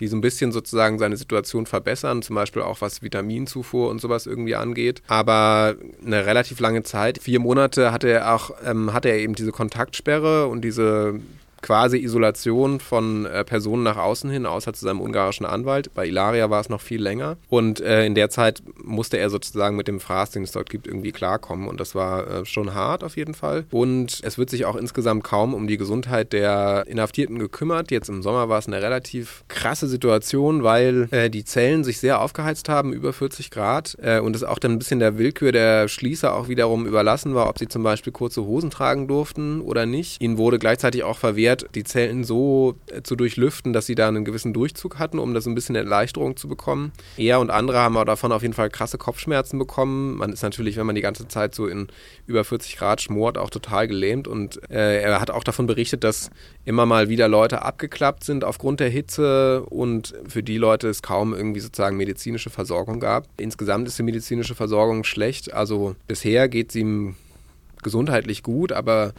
die so ein bisschen sozusagen seine Situation verbessern, zum Beispiel auch was Vitaminzufuhr und sowas irgendwie angeht. Aber eine relativ lange Zeit, vier Monate, hatte er auch, ähm, hatte er eben diese Kontaktsperre und diese quasi Isolation von äh, Personen nach außen hin, außer zu seinem ungarischen Anwalt. Bei Ilaria war es noch viel länger. Und äh, in der Zeit musste er sozusagen mit dem Fraß, den es dort gibt, irgendwie klarkommen. Und das war äh, schon hart auf jeden Fall. Und es wird sich auch insgesamt kaum um die Gesundheit der Inhaftierten gekümmert. Jetzt im Sommer war es eine relativ krasse Situation, weil äh, die Zellen sich sehr aufgeheizt haben, über 40 Grad. Äh, und es auch dann ein bisschen der Willkür der Schließer auch wiederum überlassen war, ob sie zum Beispiel kurze Hosen tragen durften oder nicht. Ihnen wurde gleichzeitig auch verwehrt, wert, die Zellen so äh, zu durchlüften, dass sie da einen gewissen Durchzug hatten, um das ein bisschen Erleichterung zu bekommen. Er und andere haben aber davon auf jeden Fall krasse Kopfschmerzen bekommen. Man ist natürlich, wenn man die ganze Zeit so in über 40 Grad schmort, auch total gelähmt. Und äh, er hat auch davon berichtet, dass immer mal wieder Leute abgeklappt sind aufgrund der Hitze und für die Leute es kaum irgendwie sozusagen medizinische Versorgung gab. Insgesamt ist die medizinische Versorgung schlecht. Also bisher geht sie ihm gesundheitlich gut, aber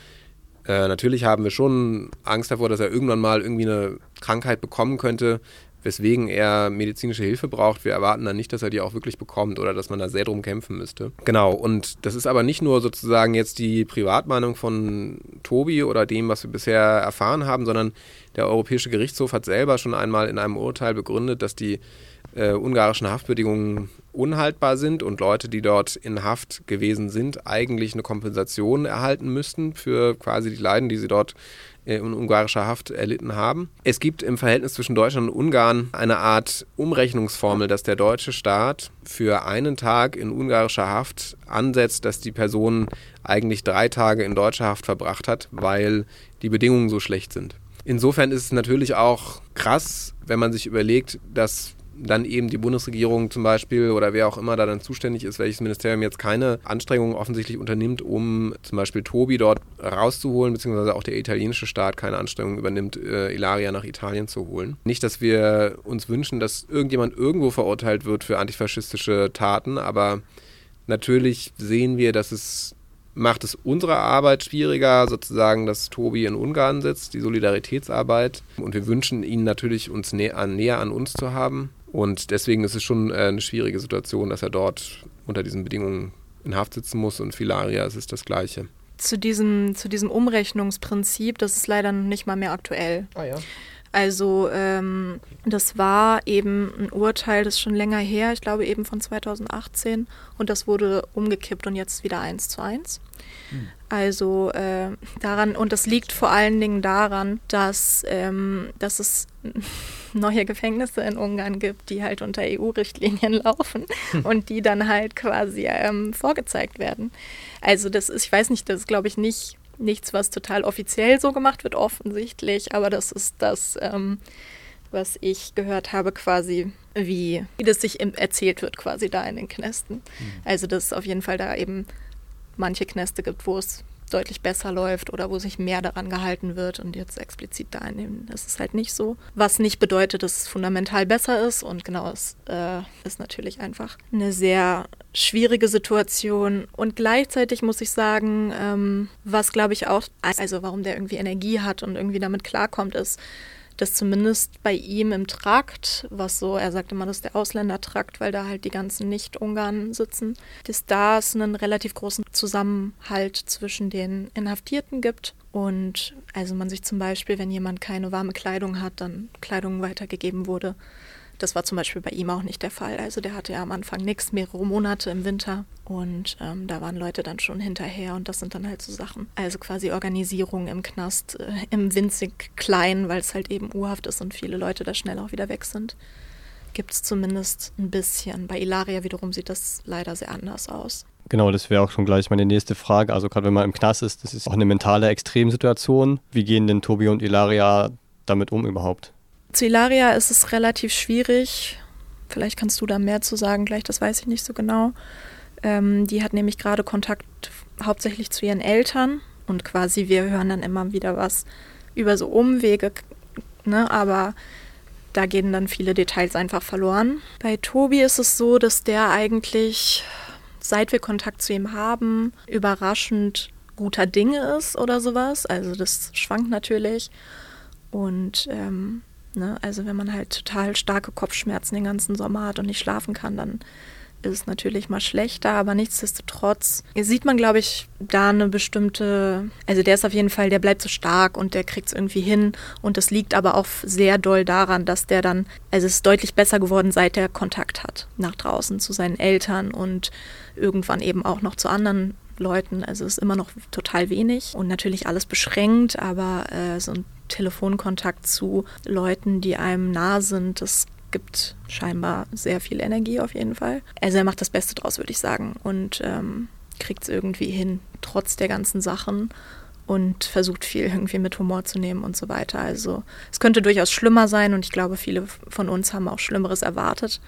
äh, natürlich haben wir schon Angst davor, dass er irgendwann mal irgendwie eine Krankheit bekommen könnte, weswegen er medizinische Hilfe braucht. Wir erwarten dann nicht, dass er die auch wirklich bekommt oder dass man da sehr drum kämpfen müsste. Genau, und das ist aber nicht nur sozusagen jetzt die Privatmeinung von Tobi oder dem, was wir bisher erfahren haben, sondern der Europäische Gerichtshof hat selber schon einmal in einem Urteil begründet, dass die äh, ungarischen Haftbedingungen unhaltbar sind und Leute, die dort in Haft gewesen sind, eigentlich eine Kompensation erhalten müssten für quasi die Leiden, die sie dort äh, in ungarischer Haft erlitten haben. Es gibt im Verhältnis zwischen Deutschland und Ungarn eine Art Umrechnungsformel, dass der deutsche Staat für einen Tag in ungarischer Haft ansetzt, dass die Person eigentlich drei Tage in deutscher Haft verbracht hat, weil die Bedingungen so schlecht sind. Insofern ist es natürlich auch krass, wenn man sich überlegt, dass dann eben die Bundesregierung zum Beispiel oder wer auch immer da dann zuständig ist, welches Ministerium jetzt keine Anstrengungen offensichtlich unternimmt, um zum Beispiel Tobi dort rauszuholen, beziehungsweise auch der italienische Staat keine Anstrengungen übernimmt, äh, Ilaria nach Italien zu holen. Nicht, dass wir uns wünschen, dass irgendjemand irgendwo verurteilt wird für antifaschistische Taten, aber natürlich sehen wir, dass es macht es unsere Arbeit schwieriger, sozusagen, dass Tobi in Ungarn sitzt, die Solidaritätsarbeit. Und wir wünschen ihn natürlich, uns nä näher an uns zu haben. Und deswegen ist es schon äh, eine schwierige Situation, dass er dort unter diesen Bedingungen in Haft sitzen muss und Filaria ist es das Gleiche. Zu diesem, zu diesem Umrechnungsprinzip, das ist leider nicht mal mehr aktuell. Ah ja. Also ähm, das war eben ein Urteil, das ist schon länger her, ich glaube eben von 2018 und das wurde umgekippt und jetzt wieder eins zu eins. Hm. Also äh, daran, und das liegt vor allen Dingen daran, dass, ähm, dass es neue Gefängnisse in Ungarn gibt, die halt unter EU-Richtlinien laufen hm. und die dann halt quasi ähm, vorgezeigt werden. Also das ist, ich weiß nicht, das ist glaube ich nicht nichts, was total offiziell so gemacht wird, offensichtlich, aber das ist das, ähm, was ich gehört habe, quasi, wie, wie das sich erzählt wird, quasi da in den Knästen. Mhm. Also, dass es auf jeden Fall da eben manche Knäste gibt, wo es deutlich besser läuft oder wo sich mehr daran gehalten wird und jetzt explizit da einnehmen. Das ist halt nicht so. Was nicht bedeutet, dass es fundamental besser ist und genau, es äh, ist natürlich einfach eine sehr schwierige Situation und gleichzeitig muss ich sagen, ähm, was glaube ich auch, also warum der irgendwie Energie hat und irgendwie damit klarkommt, ist, dass zumindest bei ihm im Trakt, was so, er sagt immer, das ist der Ausländertrakt, weil da halt die ganzen Nicht-Ungarn sitzen, dass da es einen relativ großen Zusammenhalt zwischen den Inhaftierten gibt. Und also man sich zum Beispiel, wenn jemand keine warme Kleidung hat, dann Kleidung weitergegeben wurde. Das war zum Beispiel bei ihm auch nicht der Fall. Also der hatte ja am Anfang nichts, mehrere Monate im Winter. Und ähm, da waren Leute dann schon hinterher und das sind dann halt so Sachen. Also quasi Organisierung im Knast, äh, im winzig kleinen, weil es halt eben urhaft ist und viele Leute da schnell auch wieder weg sind. Gibt es zumindest ein bisschen. Bei Ilaria wiederum sieht das leider sehr anders aus. Genau, das wäre auch schon gleich meine nächste Frage. Also gerade wenn man im Knast ist, das ist auch eine mentale Extremsituation. Wie gehen denn Tobi und Ilaria damit um überhaupt? Zu Ilaria ist es relativ schwierig. Vielleicht kannst du da mehr zu sagen, gleich, das weiß ich nicht so genau. Ähm, die hat nämlich gerade Kontakt hauptsächlich zu ihren Eltern und quasi wir hören dann immer wieder was über so Umwege, ne? aber da gehen dann viele Details einfach verloren. Bei Tobi ist es so, dass der eigentlich, seit wir Kontakt zu ihm haben, überraschend guter Dinge ist oder sowas. Also das schwankt natürlich. Und ähm, Ne? Also wenn man halt total starke Kopfschmerzen den ganzen Sommer hat und nicht schlafen kann, dann ist es natürlich mal schlechter, aber nichtsdestotrotz sieht man, glaube ich, da eine bestimmte, also der ist auf jeden Fall, der bleibt so stark und der kriegt es irgendwie hin und das liegt aber auch sehr doll daran, dass der dann, also es ist deutlich besser geworden, seit er Kontakt hat nach draußen zu seinen Eltern und irgendwann eben auch noch zu anderen Leuten. Also es ist immer noch total wenig und natürlich alles beschränkt, aber äh, so ein Telefonkontakt zu Leuten, die einem nah sind, das gibt scheinbar sehr viel Energie auf jeden Fall. Also er macht das Beste draus, würde ich sagen, und ähm, kriegt es irgendwie hin, trotz der ganzen Sachen und versucht viel irgendwie mit Humor zu nehmen und so weiter. Also es könnte durchaus schlimmer sein und ich glaube, viele von uns haben auch Schlimmeres erwartet.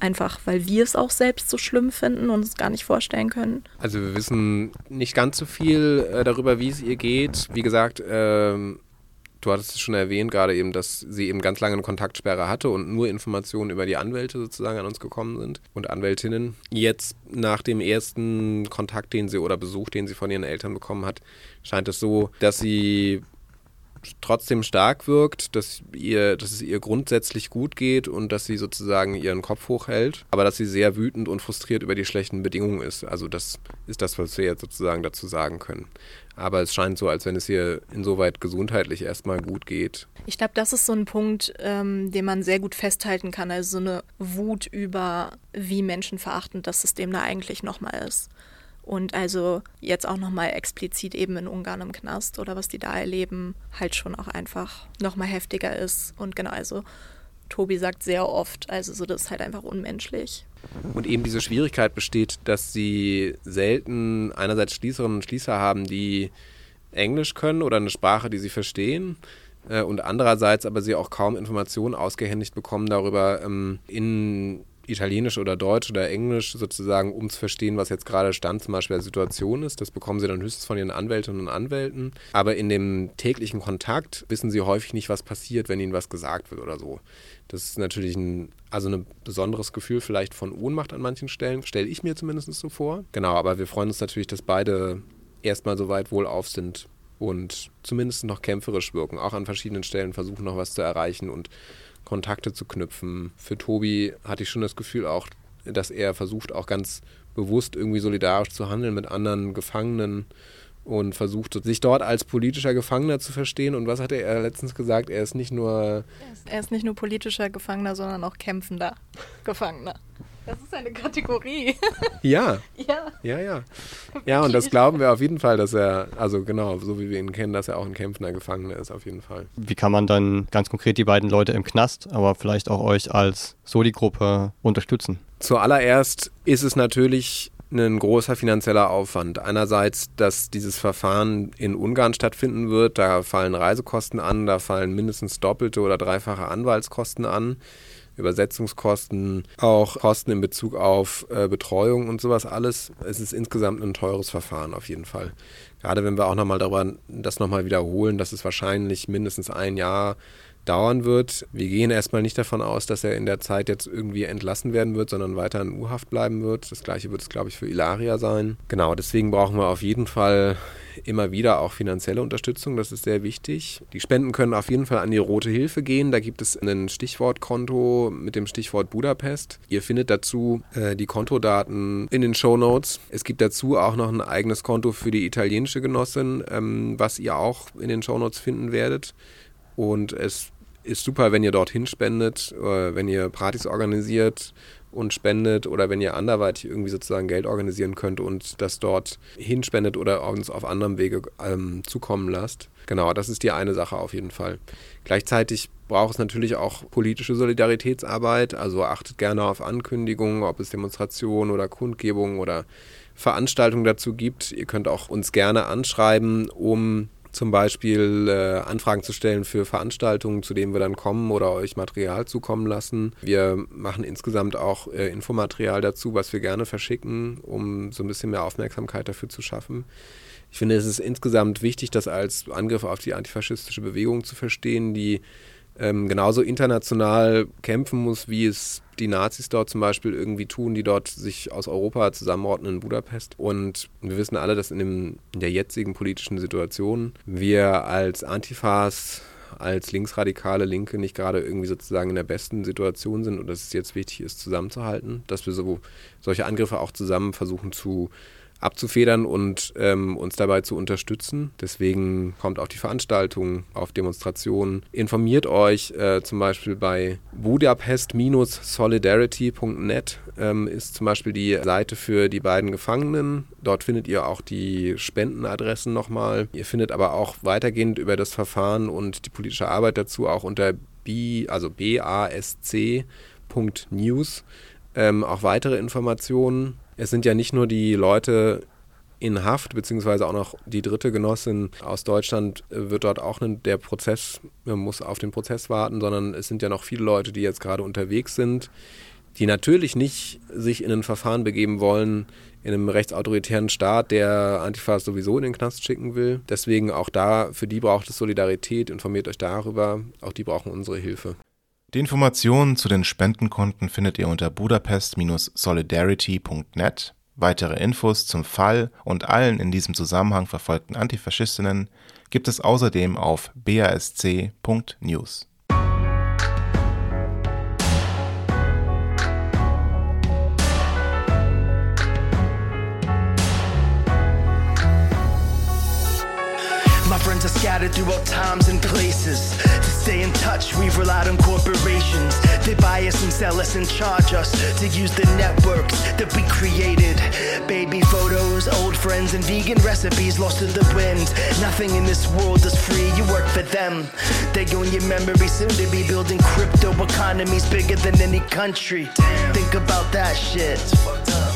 Einfach weil wir es auch selbst so schlimm finden und es gar nicht vorstellen können. Also wir wissen nicht ganz so viel äh, darüber, wie es ihr geht. Wie gesagt, ähm, Du hattest es schon erwähnt, gerade eben, dass sie eben ganz lange eine Kontaktsperre hatte und nur Informationen über die Anwälte sozusagen an uns gekommen sind und Anwältinnen. Jetzt nach dem ersten Kontakt, den sie oder Besuch, den sie von ihren Eltern bekommen hat, scheint es so, dass sie trotzdem stark wirkt, dass, ihr, dass es ihr grundsätzlich gut geht und dass sie sozusagen ihren Kopf hochhält, aber dass sie sehr wütend und frustriert über die schlechten Bedingungen ist. Also das ist das, was wir jetzt sozusagen dazu sagen können. Aber es scheint so, als wenn es ihr insoweit gesundheitlich erstmal gut geht. Ich glaube, das ist so ein Punkt, ähm, den man sehr gut festhalten kann. Also so eine Wut über, wie menschenverachtend das System da eigentlich nochmal ist. Und also jetzt auch nochmal explizit eben in Ungarn im Knast oder was die da erleben, halt schon auch einfach nochmal heftiger ist. Und genau, also Tobi sagt sehr oft, also so, das ist halt einfach unmenschlich. Und eben diese Schwierigkeit besteht, dass sie selten einerseits Schließerinnen und Schließer haben, die Englisch können oder eine Sprache, die sie verstehen. Äh, und andererseits aber sie auch kaum Informationen ausgehändigt bekommen darüber, ähm, in Italienisch oder Deutsch oder Englisch sozusagen, um zu verstehen, was jetzt gerade Stand zum Beispiel der Situation ist. Das bekommen sie dann höchstens von ihren Anwältinnen und Anwälten. Aber in dem täglichen Kontakt wissen sie häufig nicht, was passiert, wenn ihnen was gesagt wird oder so. Das ist natürlich ein, also ein besonderes Gefühl vielleicht von Ohnmacht an manchen Stellen, stelle ich mir zumindest so vor. Genau, aber wir freuen uns natürlich, dass beide erstmal so weit wohlauf sind und zumindest noch kämpferisch wirken, auch an verschiedenen Stellen versuchen noch was zu erreichen und Kontakte zu knüpfen. Für Tobi hatte ich schon das Gefühl auch, dass er versucht, auch ganz bewusst irgendwie solidarisch zu handeln mit anderen Gefangenen und versucht sich dort als politischer Gefangener zu verstehen. Und was hat er letztens gesagt? Er ist nicht nur. Er ist nicht nur politischer Gefangener, sondern auch kämpfender Gefangener. Das ist eine Kategorie. Ja. ja. Ja, ja. Ja, und das glauben wir auf jeden Fall, dass er, also genau, so wie wir ihn kennen, dass er auch ein kämpfender Gefangener ist, auf jeden Fall. Wie kann man dann ganz konkret die beiden Leute im Knast, aber vielleicht auch euch als Soli-Gruppe unterstützen? Zuallererst ist es natürlich ein großer finanzieller Aufwand. Einerseits, dass dieses Verfahren in Ungarn stattfinden wird, da fallen Reisekosten an, da fallen mindestens doppelte oder dreifache Anwaltskosten an. Übersetzungskosten, auch Kosten in Bezug auf äh, Betreuung und sowas alles. Es ist insgesamt ein teures Verfahren auf jeden Fall. Gerade wenn wir auch nochmal darüber das nochmal wiederholen, dass es wahrscheinlich mindestens ein Jahr dauern wird. Wir gehen erstmal nicht davon aus, dass er in der Zeit jetzt irgendwie entlassen werden wird, sondern weiter in U-Haft bleiben wird. Das gleiche wird es, glaube ich, für Ilaria sein. Genau, deswegen brauchen wir auf jeden Fall immer wieder auch finanzielle Unterstützung. Das ist sehr wichtig. Die Spenden können auf jeden Fall an die Rote Hilfe gehen. Da gibt es ein Stichwortkonto mit dem Stichwort Budapest. Ihr findet dazu äh, die Kontodaten in den Show Notes. Es gibt dazu auch noch ein eigenes Konto für die italienische Genossin, ähm, was ihr auch in den Show Notes finden werdet. Und es ist super, wenn ihr dorthin spendet, äh, wenn ihr Partys organisiert und spendet oder wenn ihr anderweitig irgendwie sozusagen Geld organisieren könnt und das dort hinspendet oder uns auf anderem Wege ähm, zukommen lasst. Genau, das ist die eine Sache auf jeden Fall. Gleichzeitig braucht es natürlich auch politische Solidaritätsarbeit, also achtet gerne auf Ankündigungen, ob es Demonstrationen oder Kundgebungen oder Veranstaltungen dazu gibt. Ihr könnt auch uns gerne anschreiben, um zum Beispiel äh, Anfragen zu stellen für Veranstaltungen, zu denen wir dann kommen oder euch Material zukommen lassen. Wir machen insgesamt auch äh, Infomaterial dazu, was wir gerne verschicken, um so ein bisschen mehr Aufmerksamkeit dafür zu schaffen. Ich finde, es ist insgesamt wichtig, das als Angriff auf die antifaschistische Bewegung zu verstehen, die ähm, genauso international kämpfen muss, wie es die Nazis dort zum Beispiel irgendwie tun, die dort sich aus Europa zusammenordnen in Budapest. Und wir wissen alle, dass in, dem, in der jetzigen politischen Situation wir als Antifas als linksradikale Linke nicht gerade irgendwie sozusagen in der besten Situation sind und dass es jetzt wichtig ist, zusammenzuhalten, dass wir so solche Angriffe auch zusammen versuchen zu abzufedern und ähm, uns dabei zu unterstützen. Deswegen kommt auf die Veranstaltungen, auf Demonstrationen. Informiert euch äh, zum Beispiel bei budapest-solidarity.net ähm, ist zum Beispiel die Seite für die beiden Gefangenen. Dort findet ihr auch die Spendenadressen nochmal. Ihr findet aber auch weitergehend über das Verfahren und die politische Arbeit dazu auch unter B, also basc.news ähm, auch weitere Informationen es sind ja nicht nur die Leute in Haft, beziehungsweise auch noch die dritte Genossin aus Deutschland äh, wird dort auch der Prozess, man muss auf den Prozess warten, sondern es sind ja noch viele Leute, die jetzt gerade unterwegs sind, die natürlich nicht sich in ein Verfahren begeben wollen, in einem rechtsautoritären Staat, der Antifas sowieso in den Knast schicken will. Deswegen auch da, für die braucht es Solidarität, informiert euch darüber, auch die brauchen unsere Hilfe. Die Informationen zu den Spendenkonten findet ihr unter budapest-solidarity.net. Weitere Infos zum Fall und allen in diesem Zusammenhang verfolgten Antifaschistinnen gibt es außerdem auf basc.news. My friends are scattered throughout times and places. Stay in touch, we've relied on corporations. They buy us and sell us and charge us to use the networks that we created. Baby photos, old friends, and vegan recipes lost to the wind. Nothing in this world is free, you work for them. They own your memory, soon to be building crypto economies bigger than any country. Think about that shit.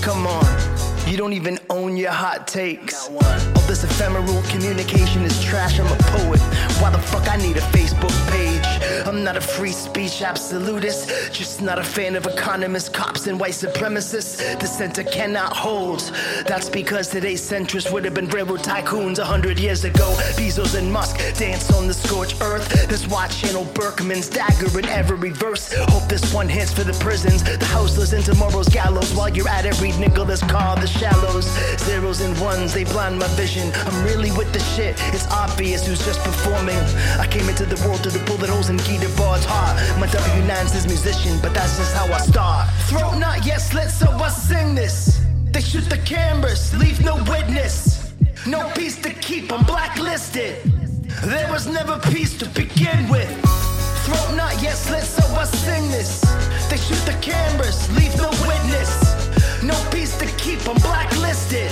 Come on. You don't even own your hot takes. All this ephemeral communication is trash. I'm a poet. Why the fuck I need a Facebook page? I'm not a free speech absolutist. Just not a fan of economists, cops, and white supremacists. The center cannot hold. That's because today's centrists would have been railroad tycoons a hundred years ago. Bezos and Musk dance on the scorched earth. That's why Channel Berkman's dagger in every verse. Hope this one hits for the prisons, the houseless, and tomorrow's gallows. While you're at it, read Nicholas Carr, the shallows. Zeros and ones, they blind my vision. I'm really with the shit. It's obvious who's just performing. I came into the world through the bullet holes Gita Bard's heart. My W9's his musician, but that's just how I start. Throat not yet slit, so I sing this. They shoot the cameras, leave no witness. No peace to keep, I'm blacklisted. There was never peace to begin with. Throat not yet slit, so I sing this. They shoot the cameras, leave no witness. No peace to keep, I'm blacklisted.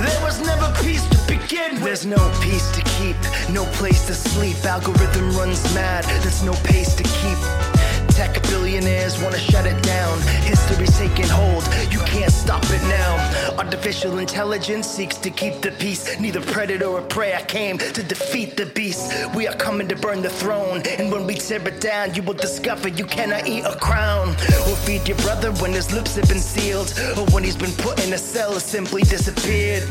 There was never peace to begin with. There's no peace to keep, no place to sleep. Algorithm runs mad, there's no pace to keep. Tech billionaires wanna shut it down. History's taking hold, you can't stop it now. Artificial intelligence seeks to keep the peace. Neither predator or prey, I came to defeat the beast. We are coming to burn the throne, and when we tear it down, you will discover you cannot eat a crown. Or feed your brother when his lips have been sealed, or when he's been put in a cell or simply disappeared.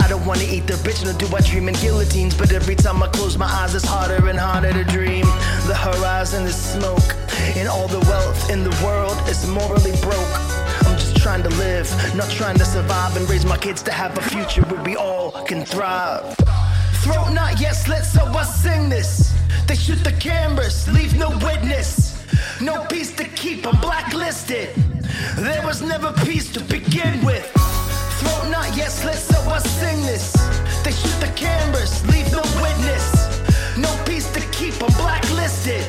I don't wanna eat the rich, nor do I dream in guillotines, but every time I close my eyes, it's harder and harder to dream. The horizon is smoke, all the wealth in the world is morally broke. I'm just trying to live, not trying to survive and raise my kids to have a future where we all can thrive. Throat not yet slit, so I sing this. They shoot the cameras, leave no witness. No peace to keep, I'm blacklisted. There was never peace to begin with. Throat not yet slit, so I sing this. They shoot the cameras, leave no witness. No peace to keep, I'm blacklisted.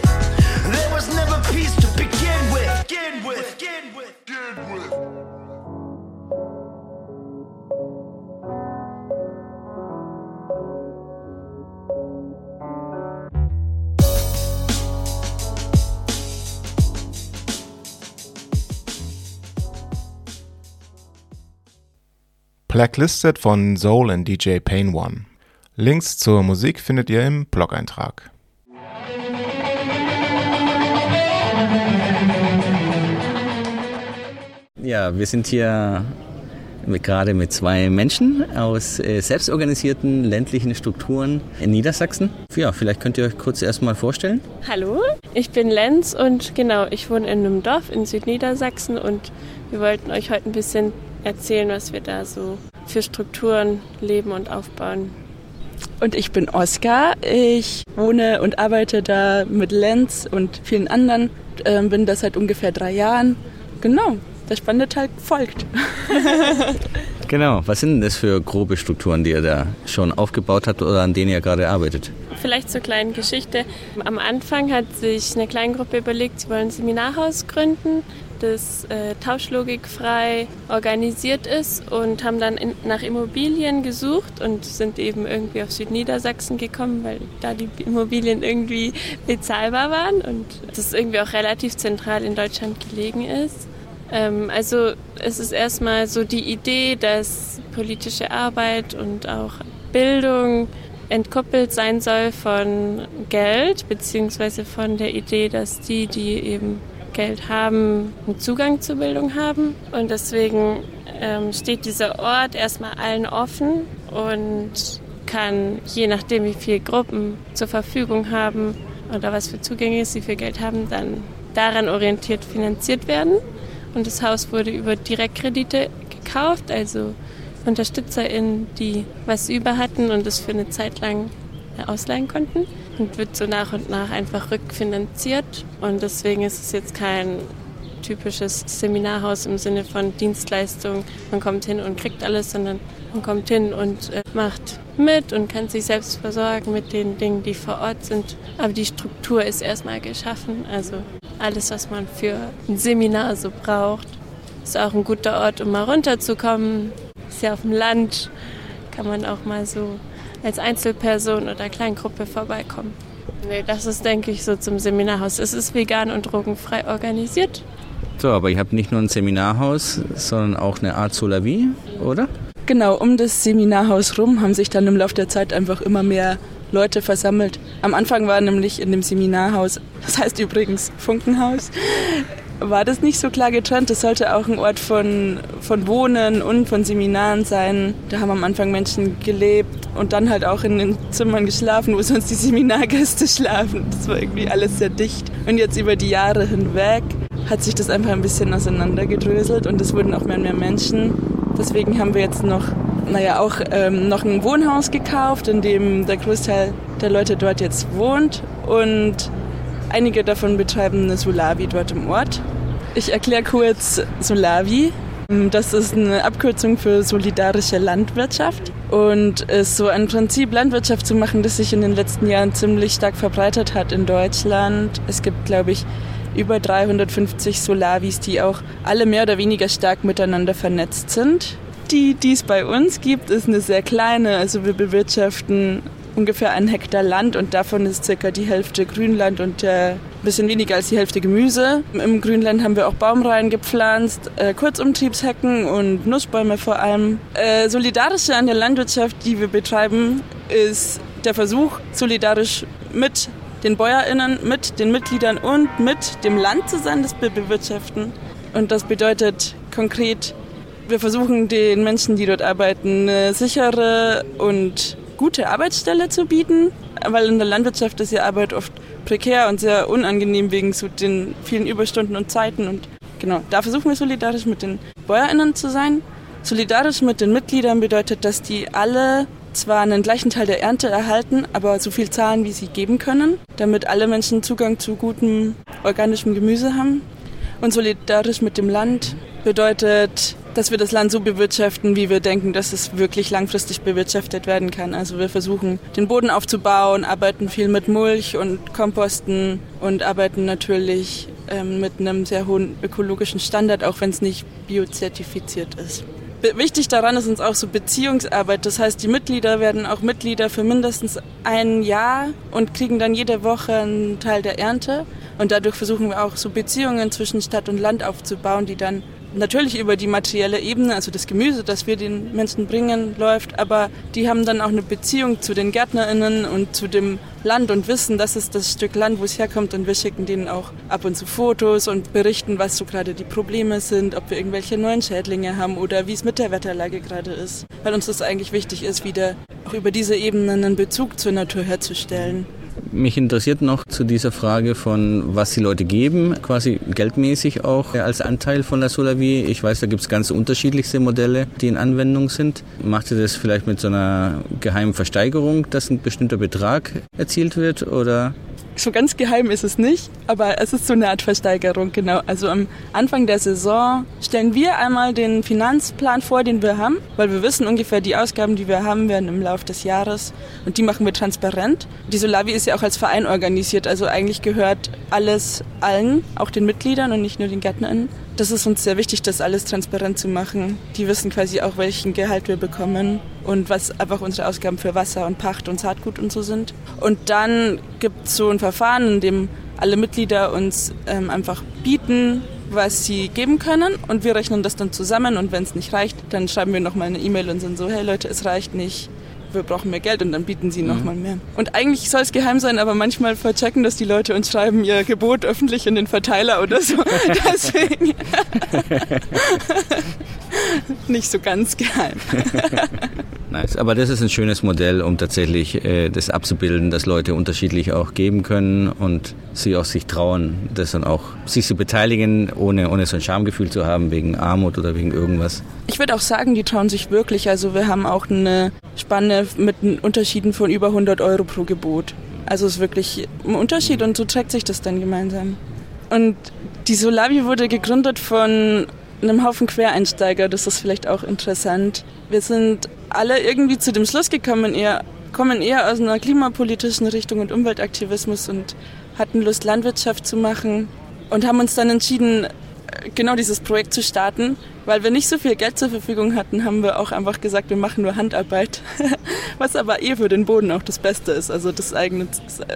Was never peace to begin with. Begin with. Begin with. Begin with. Blacklisted von Soul und DJ Pain One. Links zur Musik findet ihr im Blog-Eintrag. Ja, wir sind hier mit, gerade mit zwei Menschen aus äh, selbstorganisierten ländlichen Strukturen in Niedersachsen. Ja, vielleicht könnt ihr euch kurz erstmal vorstellen. Hallo, ich bin Lenz und genau, ich wohne in einem Dorf in Südniedersachsen und wir wollten euch heute ein bisschen erzählen, was wir da so für Strukturen leben und aufbauen. Und ich bin Oskar. Ich wohne und arbeite da mit Lenz und vielen anderen. Ähm, bin da seit ungefähr drei Jahren. Genau, der spannende Teil folgt. Genau, was sind denn das für grobe Strukturen, die ihr da schon aufgebaut habt oder an denen ihr gerade arbeitet? Vielleicht zur kleinen Geschichte. Am Anfang hat sich eine Kleingruppe überlegt, sie wollen ein Seminarhaus gründen, das äh, tauschlogikfrei organisiert ist und haben dann in, nach Immobilien gesucht und sind eben irgendwie auf Südniedersachsen gekommen, weil da die Immobilien irgendwie bezahlbar waren und das irgendwie auch relativ zentral in Deutschland gelegen ist. Ähm, also es ist erstmal so die Idee, dass politische Arbeit und auch Bildung entkoppelt sein soll von Geld, beziehungsweise von der Idee, dass die, die eben Geld haben, einen Zugang zur Bildung haben. Und deswegen ähm, steht dieser Ort erstmal allen offen und kann, je nachdem, wie viele Gruppen zur Verfügung haben oder was für Zugänge sie für Geld haben, dann daran orientiert finanziert werden. Und das Haus wurde über Direktkredite gekauft, also UnterstützerInnen, die was über hatten und es für eine Zeit lang ausleihen konnten und wird so nach und nach einfach rückfinanziert. Und deswegen ist es jetzt kein typisches Seminarhaus im Sinne von Dienstleistung. Man kommt hin und kriegt alles, sondern man kommt hin und äh, macht mit und kann sich selbst versorgen mit den Dingen, die vor Ort sind. Aber die Struktur ist erstmal geschaffen. Also alles, was man für ein Seminar so braucht. Ist auch ein guter Ort, um mal runterzukommen. Ist ja auf dem Land, kann man auch mal so als Einzelperson oder Kleingruppe vorbeikommen. Nee, das ist, denke ich, so zum Seminarhaus. Es ist vegan und drogenfrei organisiert. So, aber ihr habt nicht nur ein Seminarhaus, sondern auch eine Art Solavi, oder? Genau, um das Seminarhaus rum haben sich dann im Laufe der Zeit einfach immer mehr Leute versammelt. Am Anfang war nämlich in dem Seminarhaus, das heißt übrigens Funkenhaus, war das nicht so klar getrennt. Das sollte auch ein Ort von, von Wohnen und von Seminaren sein. Da haben am Anfang Menschen gelebt und dann halt auch in den Zimmern geschlafen, wo sonst die Seminargäste schlafen. Das war irgendwie alles sehr dicht. Und jetzt über die Jahre hinweg hat sich das einfach ein bisschen auseinandergedröselt und es wurden auch mehr und mehr Menschen. Deswegen haben wir jetzt noch, naja, auch ähm, noch ein Wohnhaus gekauft, in dem der Großteil der Leute dort jetzt wohnt und Einige davon betreiben eine Solavi dort im Ort. Ich erkläre kurz Solavi. Das ist eine Abkürzung für solidarische Landwirtschaft und ist so ein Prinzip, Landwirtschaft zu machen, das sich in den letzten Jahren ziemlich stark verbreitet hat in Deutschland. Es gibt, glaube ich, über 350 Solavis, die auch alle mehr oder weniger stark miteinander vernetzt sind. Die, die es bei uns gibt, ist eine sehr kleine. Also wir bewirtschaften ungefähr einen Hektar Land und davon ist circa die Hälfte Grünland und ein bisschen weniger als die Hälfte Gemüse. Im Grünland haben wir auch Baumreihen gepflanzt, äh, Kurzumtriebshecken und Nussbäume vor allem. Äh, solidarische an der Landwirtschaft, die wir betreiben, ist der Versuch, solidarisch mit den BäuerInnen, mit den Mitgliedern und mit dem Land zu sein, das wir bewirtschaften. Und das bedeutet konkret, wir versuchen den Menschen, die dort arbeiten, eine sichere und gute Arbeitsstelle zu bieten, weil in der Landwirtschaft ist ja Arbeit oft prekär und sehr unangenehm wegen so den vielen Überstunden und Zeiten. Und genau, da versuchen wir solidarisch mit den BäuerInnen zu sein. Solidarisch mit den Mitgliedern bedeutet, dass die alle zwar einen gleichen Teil der Ernte erhalten, aber so viel zahlen, wie sie geben können, damit alle Menschen Zugang zu gutem organischem Gemüse haben. Und solidarisch mit dem Land bedeutet, dass wir das Land so bewirtschaften, wie wir denken, dass es wirklich langfristig bewirtschaftet werden kann. Also wir versuchen, den Boden aufzubauen, arbeiten viel mit Mulch und Komposten und arbeiten natürlich ähm, mit einem sehr hohen ökologischen Standard, auch wenn es nicht biozertifiziert ist. Wichtig daran ist uns auch so Beziehungsarbeit. Das heißt, die Mitglieder werden auch Mitglieder für mindestens ein Jahr und kriegen dann jede Woche einen Teil der Ernte. Und dadurch versuchen wir auch so Beziehungen zwischen Stadt und Land aufzubauen, die dann natürlich über die materielle Ebene, also das Gemüse, das wir den Menschen bringen, läuft, aber die haben dann auch eine Beziehung zu den GärtnerInnen und zu dem Land und wissen, das ist das Stück Land, wo es herkommt und wir schicken denen auch ab und zu Fotos und berichten, was so gerade die Probleme sind, ob wir irgendwelche neuen Schädlinge haben oder wie es mit der Wetterlage gerade ist. Weil uns das eigentlich wichtig ist, wieder auch über diese Ebene einen Bezug zur Natur herzustellen. Mich interessiert noch zu dieser Frage von, was die Leute geben, quasi geldmäßig auch als Anteil von der Solavie. Ich weiß, da gibt es ganz unterschiedlichste Modelle, die in Anwendung sind. Macht ihr das vielleicht mit so einer geheimen Versteigerung, dass ein bestimmter Betrag erzielt wird oder so ganz geheim ist es nicht, aber es ist so eine Art Versteigerung, genau. Also am Anfang der Saison stellen wir einmal den Finanzplan vor, den wir haben, weil wir wissen ungefähr die Ausgaben, die wir haben werden im Laufe des Jahres und die machen wir transparent. Die Solavi ist ja auch als Verein organisiert, also eigentlich gehört alles allen, auch den Mitgliedern und nicht nur den GärtnerInnen. Das ist uns sehr wichtig, das alles transparent zu machen. Die wissen quasi auch, welchen Gehalt wir bekommen und was einfach unsere Ausgaben für Wasser und Pacht und Saatgut und so sind. Und dann gibt es so ein Verfahren, in dem alle Mitglieder uns ähm, einfach bieten, was sie geben können und wir rechnen das dann zusammen und wenn es nicht reicht, dann schreiben wir nochmal eine E-Mail und sind so, hey Leute, es reicht nicht, wir brauchen mehr Geld und dann bieten sie mhm. nochmal mehr. Und eigentlich soll es geheim sein, aber manchmal verchecken das die Leute und schreiben ihr Gebot öffentlich in den Verteiler oder so. Deswegen nicht so ganz geheim. nice. Aber das ist ein schönes Modell, um tatsächlich äh, das abzubilden, dass Leute unterschiedlich auch geben können und sie auch sich trauen, das dann auch sich zu beteiligen, ohne, ohne so ein Schamgefühl zu haben wegen Armut oder wegen irgendwas. Ich würde auch sagen, die trauen sich wirklich. Also wir haben auch eine Spanne mit Unterschieden von über 100 Euro pro Gebot. Also es ist wirklich ein Unterschied und so trägt sich das dann gemeinsam. Und die Solavi wurde gegründet von einem Haufen Quereinsteiger, das ist vielleicht auch interessant. Wir sind alle irgendwie zu dem Schluss gekommen, eher, kommen eher aus einer klimapolitischen Richtung und Umweltaktivismus und hatten Lust, Landwirtschaft zu machen und haben uns dann entschieden, genau dieses Projekt zu starten. Weil wir nicht so viel Geld zur Verfügung hatten, haben wir auch einfach gesagt, wir machen nur Handarbeit. Was aber eh für den Boden auch das Beste ist. Also das eigene,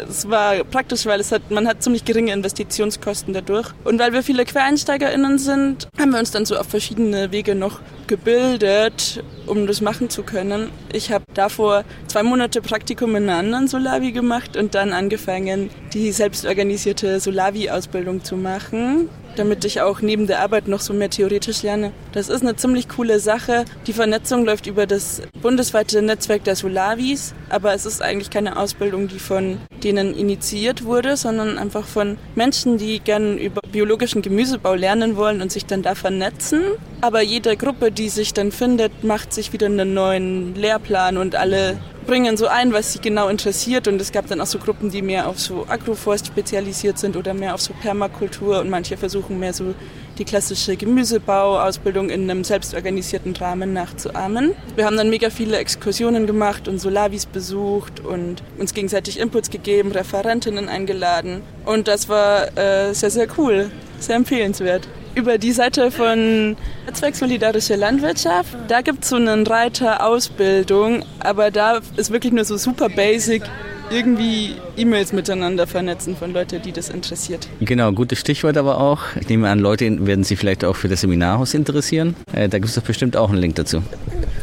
es war praktisch, weil es hat, man hat ziemlich geringe Investitionskosten dadurch. Und weil wir viele QuereinsteigerInnen sind, haben wir uns dann so auf verschiedene Wege noch gebildet, um das machen zu können. Ich habe davor zwei Monate Praktikum in einer anderen Solavi gemacht und dann angefangen, die selbstorganisierte Solavi-Ausbildung zu machen damit ich auch neben der Arbeit noch so mehr theoretisch lerne. Das ist eine ziemlich coole Sache. Die Vernetzung läuft über das bundesweite Netzwerk der Solavis, aber es ist eigentlich keine Ausbildung, die von denen initiiert wurde, sondern einfach von Menschen, die gerne über biologischen Gemüsebau lernen wollen und sich dann da vernetzen. Aber jede Gruppe, die sich dann findet, macht sich wieder einen neuen Lehrplan und alle bringen so ein, was sie genau interessiert. Und es gab dann auch so Gruppen, die mehr auf so Agroforst spezialisiert sind oder mehr auf so Permakultur und manche versuchen mehr so die klassische Gemüsebauausbildung in einem selbstorganisierten Rahmen nachzuahmen. Wir haben dann mega viele Exkursionen gemacht und Solavis besucht und uns gegenseitig Inputs gegeben, Referentinnen eingeladen. Und das war äh, sehr, sehr cool, sehr empfehlenswert über die Seite von Netzwerk Solidarische Landwirtschaft. Da gibt es so einen Reiter Ausbildung, aber da ist wirklich nur so super basic irgendwie E-Mails miteinander vernetzen von Leuten, die das interessiert. Genau, gutes Stichwort aber auch. Ich nehme an, Leute werden sich vielleicht auch für das Seminarhaus interessieren. Äh, da gibt es doch bestimmt auch einen Link dazu.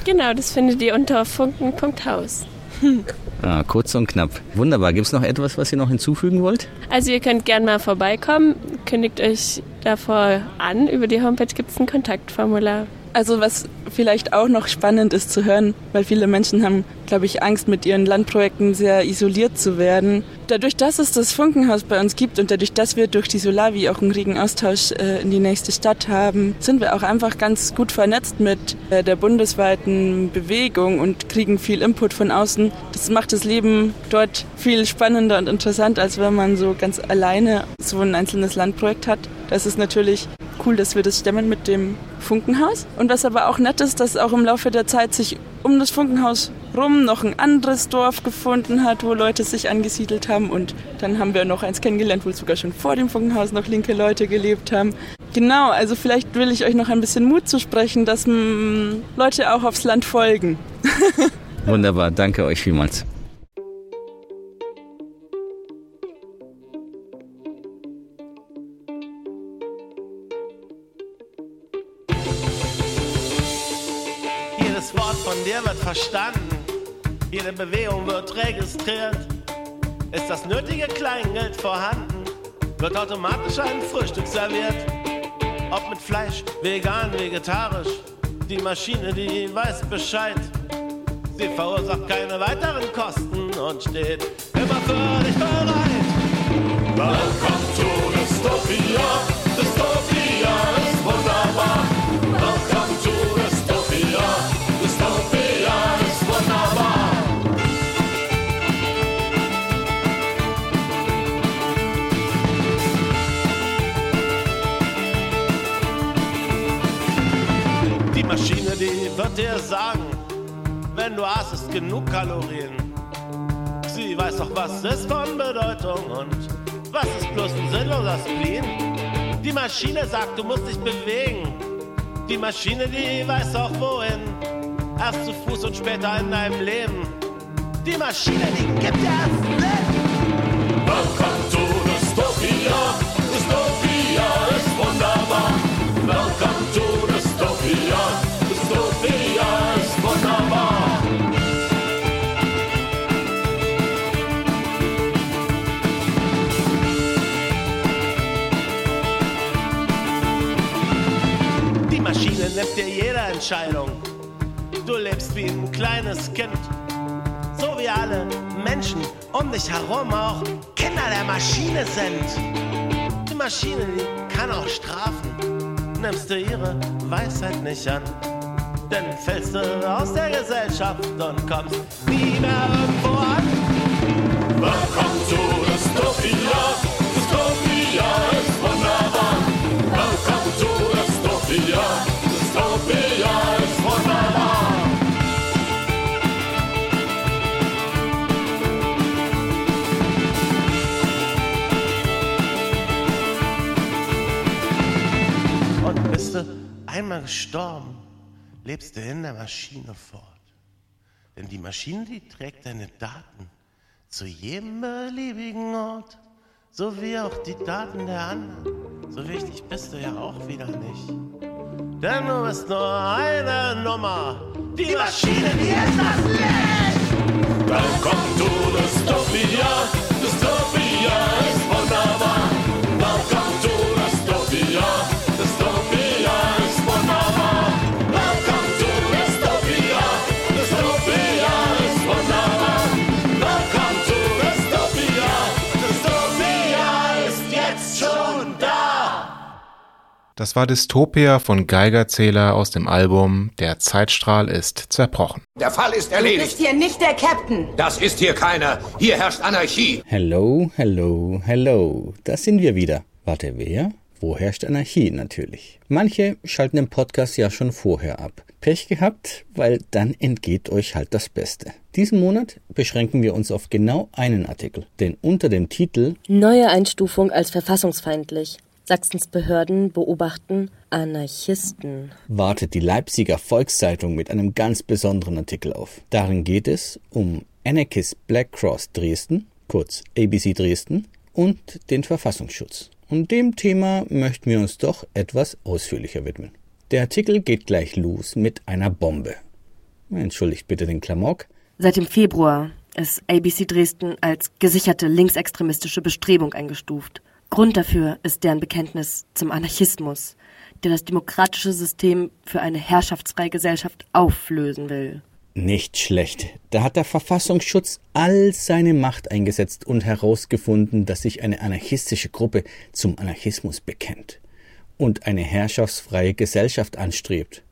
Genau, das findet ihr unter funken.haus. Ah, kurz und knapp. Wunderbar. Gibt es noch etwas, was ihr noch hinzufügen wollt? Also ihr könnt gerne mal vorbeikommen. Kündigt euch davor an. Über die Homepage gibt es ein Kontaktformular. Also was vielleicht auch noch spannend ist zu hören, weil viele Menschen haben, glaube ich, Angst, mit ihren Landprojekten sehr isoliert zu werden. Dadurch, dass es das Funkenhaus bei uns gibt und dadurch, dass wir durch die Solavi auch einen regen Austausch äh, in die nächste Stadt haben, sind wir auch einfach ganz gut vernetzt mit äh, der bundesweiten Bewegung und kriegen viel Input von außen. Das macht das Leben dort viel spannender und interessant, als wenn man so ganz alleine so ein einzelnes Landprojekt hat. Das ist natürlich cool, dass wir das stemmen mit dem Funkenhaus. Und was aber auch nett ist, dass auch im Laufe der Zeit sich um das Funkenhaus rum noch ein anderes Dorf gefunden hat, wo Leute sich angesiedelt haben. Und dann haben wir noch eins kennengelernt, wo sogar schon vor dem Funkenhaus noch linke Leute gelebt haben. Genau, also vielleicht will ich euch noch ein bisschen Mut zu sprechen, dass mm, Leute auch aufs Land folgen. Wunderbar, danke euch vielmals. Verstanden. Jede Bewegung wird registriert. Ist das nötige Kleingeld vorhanden? Wird automatisch ein Frühstück serviert. Ob mit Fleisch, vegan, vegetarisch. Die Maschine, die weiß Bescheid. Sie verursacht keine weiteren Kosten und steht immer für dich bereit. Welcome to Dystopia. Dystopia die wird dir sagen, wenn du hast genug Kalorien. Sie weiß doch, was ist von Bedeutung und was ist bloß ein sinnloser Spleen. Die Maschine sagt, du musst dich bewegen. Die Maschine, die weiß auch wohin. Erst zu Fuß und später in deinem Leben. Die Maschine, die gibt dir erst Entscheidung. Du lebst wie ein kleines Kind. So wie alle Menschen um dich herum auch Kinder der Maschine sind. Die Maschine, die kann auch strafen. Nimmst du ihre Weisheit nicht an, dann fällst du aus der Gesellschaft und kommst nie mehr irgendwo an. To Dystopia. Dystopia einmal gestorben, lebst du in der Maschine fort. Denn die Maschine, die trägt deine Daten zu jedem beliebigen Ort, so wie auch die Daten der anderen. So wichtig bist du ja auch wieder nicht. Denn du bist nur eine Nummer. Die Maschine, die ist das Licht. Welcome to Dystopia. Dystopia Das war Dystopia von Geigerzähler aus dem Album Der Zeitstrahl ist zerbrochen. Der Fall ist Du bist hier nicht der Captain. Das ist hier keiner. Hier herrscht Anarchie. Hello, hello, hello. Da sind wir wieder. Warte, wer? Wo herrscht Anarchie natürlich? Manche schalten den Podcast ja schon vorher ab. Pech gehabt, weil dann entgeht euch halt das Beste. Diesen Monat beschränken wir uns auf genau einen Artikel, denn unter dem Titel Neue Einstufung als verfassungsfeindlich. Sachsens Behörden beobachten Anarchisten. wartet die Leipziger Volkszeitung mit einem ganz besonderen Artikel auf. Darin geht es um Anarchist Black Cross Dresden, kurz ABC Dresden, und den Verfassungsschutz. Und dem Thema möchten wir uns doch etwas ausführlicher widmen. Der Artikel geht gleich los mit einer Bombe. Entschuldigt bitte den Klamauk. Seit dem Februar ist ABC Dresden als gesicherte linksextremistische Bestrebung eingestuft. Grund dafür ist deren Bekenntnis zum Anarchismus, der das demokratische System für eine herrschaftsfreie Gesellschaft auflösen will. Nicht schlecht. Da hat der Verfassungsschutz all seine Macht eingesetzt und herausgefunden, dass sich eine anarchistische Gruppe zum Anarchismus bekennt und eine herrschaftsfreie Gesellschaft anstrebt.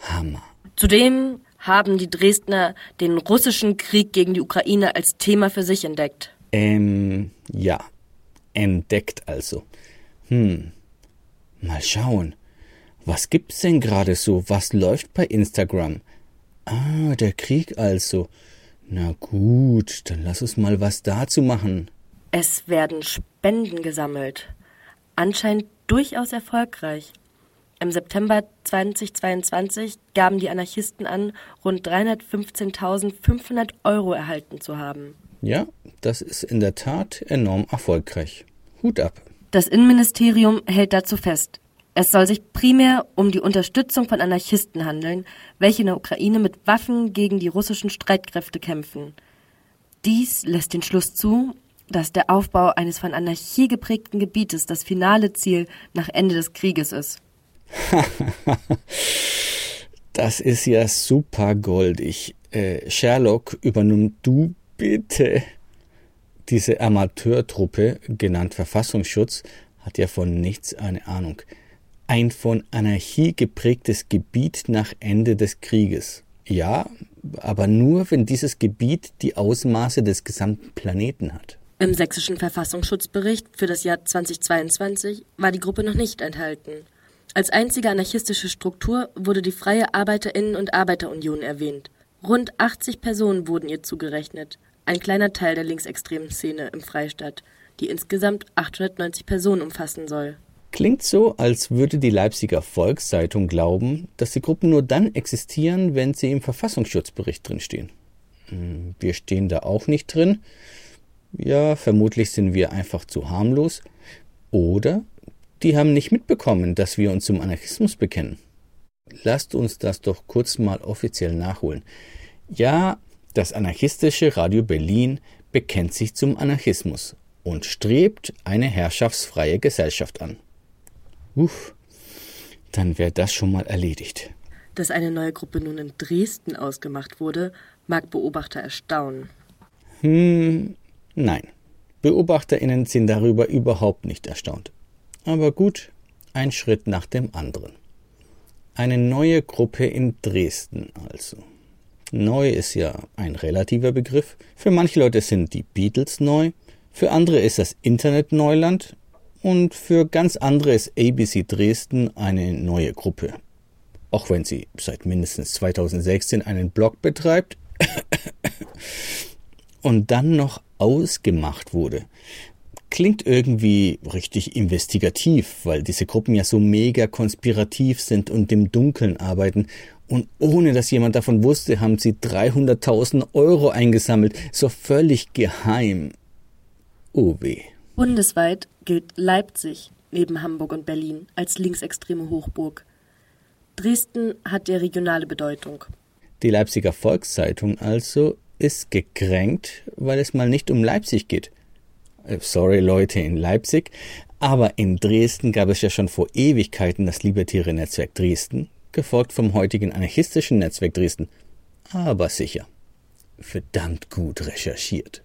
Hammer. Zudem haben die Dresdner den russischen Krieg gegen die Ukraine als Thema für sich entdeckt. Ähm, ja. Entdeckt also. Hm. Mal schauen. Was gibt's denn gerade so? Was läuft bei Instagram? Ah, der Krieg also. Na gut, dann lass uns mal was dazu machen. Es werden Spenden gesammelt. Anscheinend durchaus erfolgreich. Im September 2022 gaben die Anarchisten an, rund 315.500 Euro erhalten zu haben. Ja, das ist in der Tat enorm erfolgreich. Hut ab. Das Innenministerium hält dazu fest. Es soll sich primär um die Unterstützung von Anarchisten handeln, welche in der Ukraine mit Waffen gegen die russischen Streitkräfte kämpfen. Dies lässt den Schluss zu, dass der Aufbau eines von Anarchie geprägten Gebietes das finale Ziel nach Ende des Krieges ist. Das ist ja super goldig. Äh, Sherlock, übernimm du bitte. Diese Amateurtruppe, genannt Verfassungsschutz, hat ja von nichts eine Ahnung. Ein von Anarchie geprägtes Gebiet nach Ende des Krieges. Ja, aber nur, wenn dieses Gebiet die Ausmaße des gesamten Planeten hat. Im sächsischen Verfassungsschutzbericht für das Jahr 2022 war die Gruppe noch nicht enthalten. Als einzige anarchistische Struktur wurde die Freie Arbeiterinnen- und Arbeiterunion erwähnt. Rund 80 Personen wurden ihr zugerechnet, ein kleiner Teil der linksextremen Szene im Freistaat, die insgesamt 890 Personen umfassen soll. Klingt so, als würde die Leipziger Volkszeitung glauben, dass die Gruppen nur dann existieren, wenn sie im Verfassungsschutzbericht drinstehen. Hm, Wir stehen da auch nicht drin. Ja, vermutlich sind wir einfach zu harmlos. Oder die haben nicht mitbekommen, dass wir uns zum Anarchismus bekennen. Lasst uns das doch kurz mal offiziell nachholen. Ja, das anarchistische Radio Berlin bekennt sich zum Anarchismus und strebt eine herrschaftsfreie Gesellschaft an. Uff, dann wäre das schon mal erledigt. Dass eine neue Gruppe nun in Dresden ausgemacht wurde, mag Beobachter erstaunen. Hm, nein. BeobachterInnen sind darüber überhaupt nicht erstaunt. Aber gut, ein Schritt nach dem anderen. Eine neue Gruppe in Dresden also. Neu ist ja ein relativer Begriff. Für manche Leute sind die Beatles neu, für andere ist das Internet Neuland und für ganz andere ist ABC Dresden eine neue Gruppe. Auch wenn sie seit mindestens 2016 einen Blog betreibt und dann noch ausgemacht wurde. Klingt irgendwie richtig investigativ, weil diese Gruppen ja so mega konspirativ sind und im Dunkeln arbeiten. Und ohne dass jemand davon wusste, haben sie 300.000 Euro eingesammelt, so völlig geheim. Oh weh. Bundesweit gilt Leipzig neben Hamburg und Berlin als linksextreme Hochburg. Dresden hat der regionale Bedeutung. Die Leipziger Volkszeitung also ist gekränkt, weil es mal nicht um Leipzig geht. Äh, Sorry Leute in Leipzig, aber in Dresden gab es ja schon vor Ewigkeiten das Libertäre Netzwerk Dresden, gefolgt vom heutigen anarchistischen Netzwerk Dresden. Aber sicher. Verdammt gut recherchiert.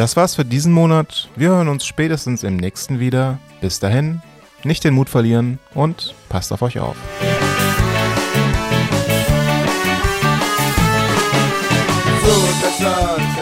Das war's für diesen Monat. Wir hören uns spätestens im nächsten wieder. Bis dahin, nicht den Mut verlieren und passt auf euch auf. So, das war's.